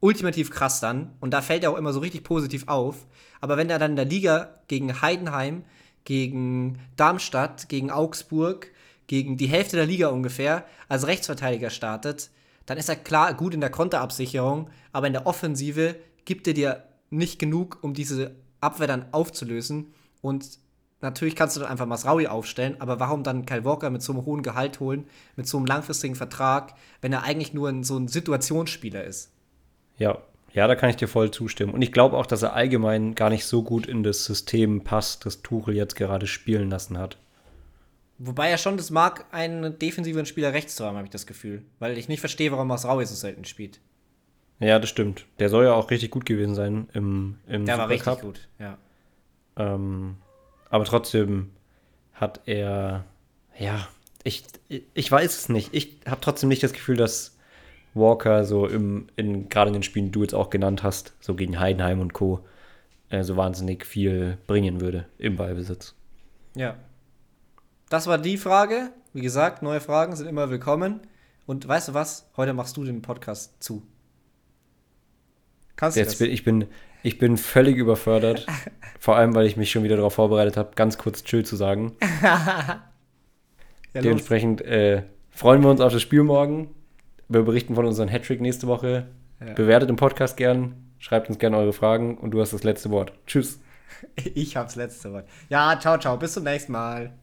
A: ultimativ krass dann und da fällt er auch immer so richtig positiv auf. Aber wenn er dann in der Liga gegen Heidenheim, gegen Darmstadt, gegen Augsburg, gegen die Hälfte der Liga ungefähr als Rechtsverteidiger startet, dann ist er klar gut in der Konterabsicherung, aber in der Offensive gibt er dir nicht genug, um diese Abwehr dann aufzulösen. Und natürlich kannst du dann einfach Masraui aufstellen, aber warum dann Kyle Walker mit so einem hohen Gehalt holen, mit so einem langfristigen Vertrag, wenn er eigentlich nur ein, so ein Situationsspieler ist?
B: Ja, ja, da kann ich dir voll zustimmen. Und ich glaube auch, dass er allgemein gar nicht so gut in das System passt, das Tuchel jetzt gerade spielen lassen hat.
A: Wobei er schon das mag, einen defensiven Spieler rechts zu haben, habe ich das Gefühl. Weil ich nicht verstehe, warum Masraui so selten spielt.
B: Ja, das stimmt. Der soll ja auch richtig gut gewesen sein im, im
A: Der war richtig gut, ja.
B: Ähm, aber trotzdem hat er, ja, ich, ich weiß es nicht. Ich habe trotzdem nicht das Gefühl, dass Walker so im, in, gerade in den Spielen, die du jetzt auch genannt hast, so gegen Heidenheim und Co., äh, so wahnsinnig viel bringen würde im Ballbesitz.
A: Ja. Das war die Frage. Wie gesagt, neue Fragen sind immer willkommen. Und weißt du was? Heute machst du den Podcast zu.
B: Kannst du Jetzt das? Bin, ich, bin, ich bin völlig überfördert. vor allem, weil ich mich schon wieder darauf vorbereitet habe, ganz kurz Chill zu sagen. ja, Dementsprechend äh, freuen wir uns auf das Spiel morgen. Wir berichten von unserem Hattrick nächste Woche. Ja. Bewertet den Podcast gern, schreibt uns gerne eure Fragen und du hast das letzte Wort. Tschüss.
A: Ich hab's letzte Wort. Ja, ciao, ciao. Bis zum nächsten Mal.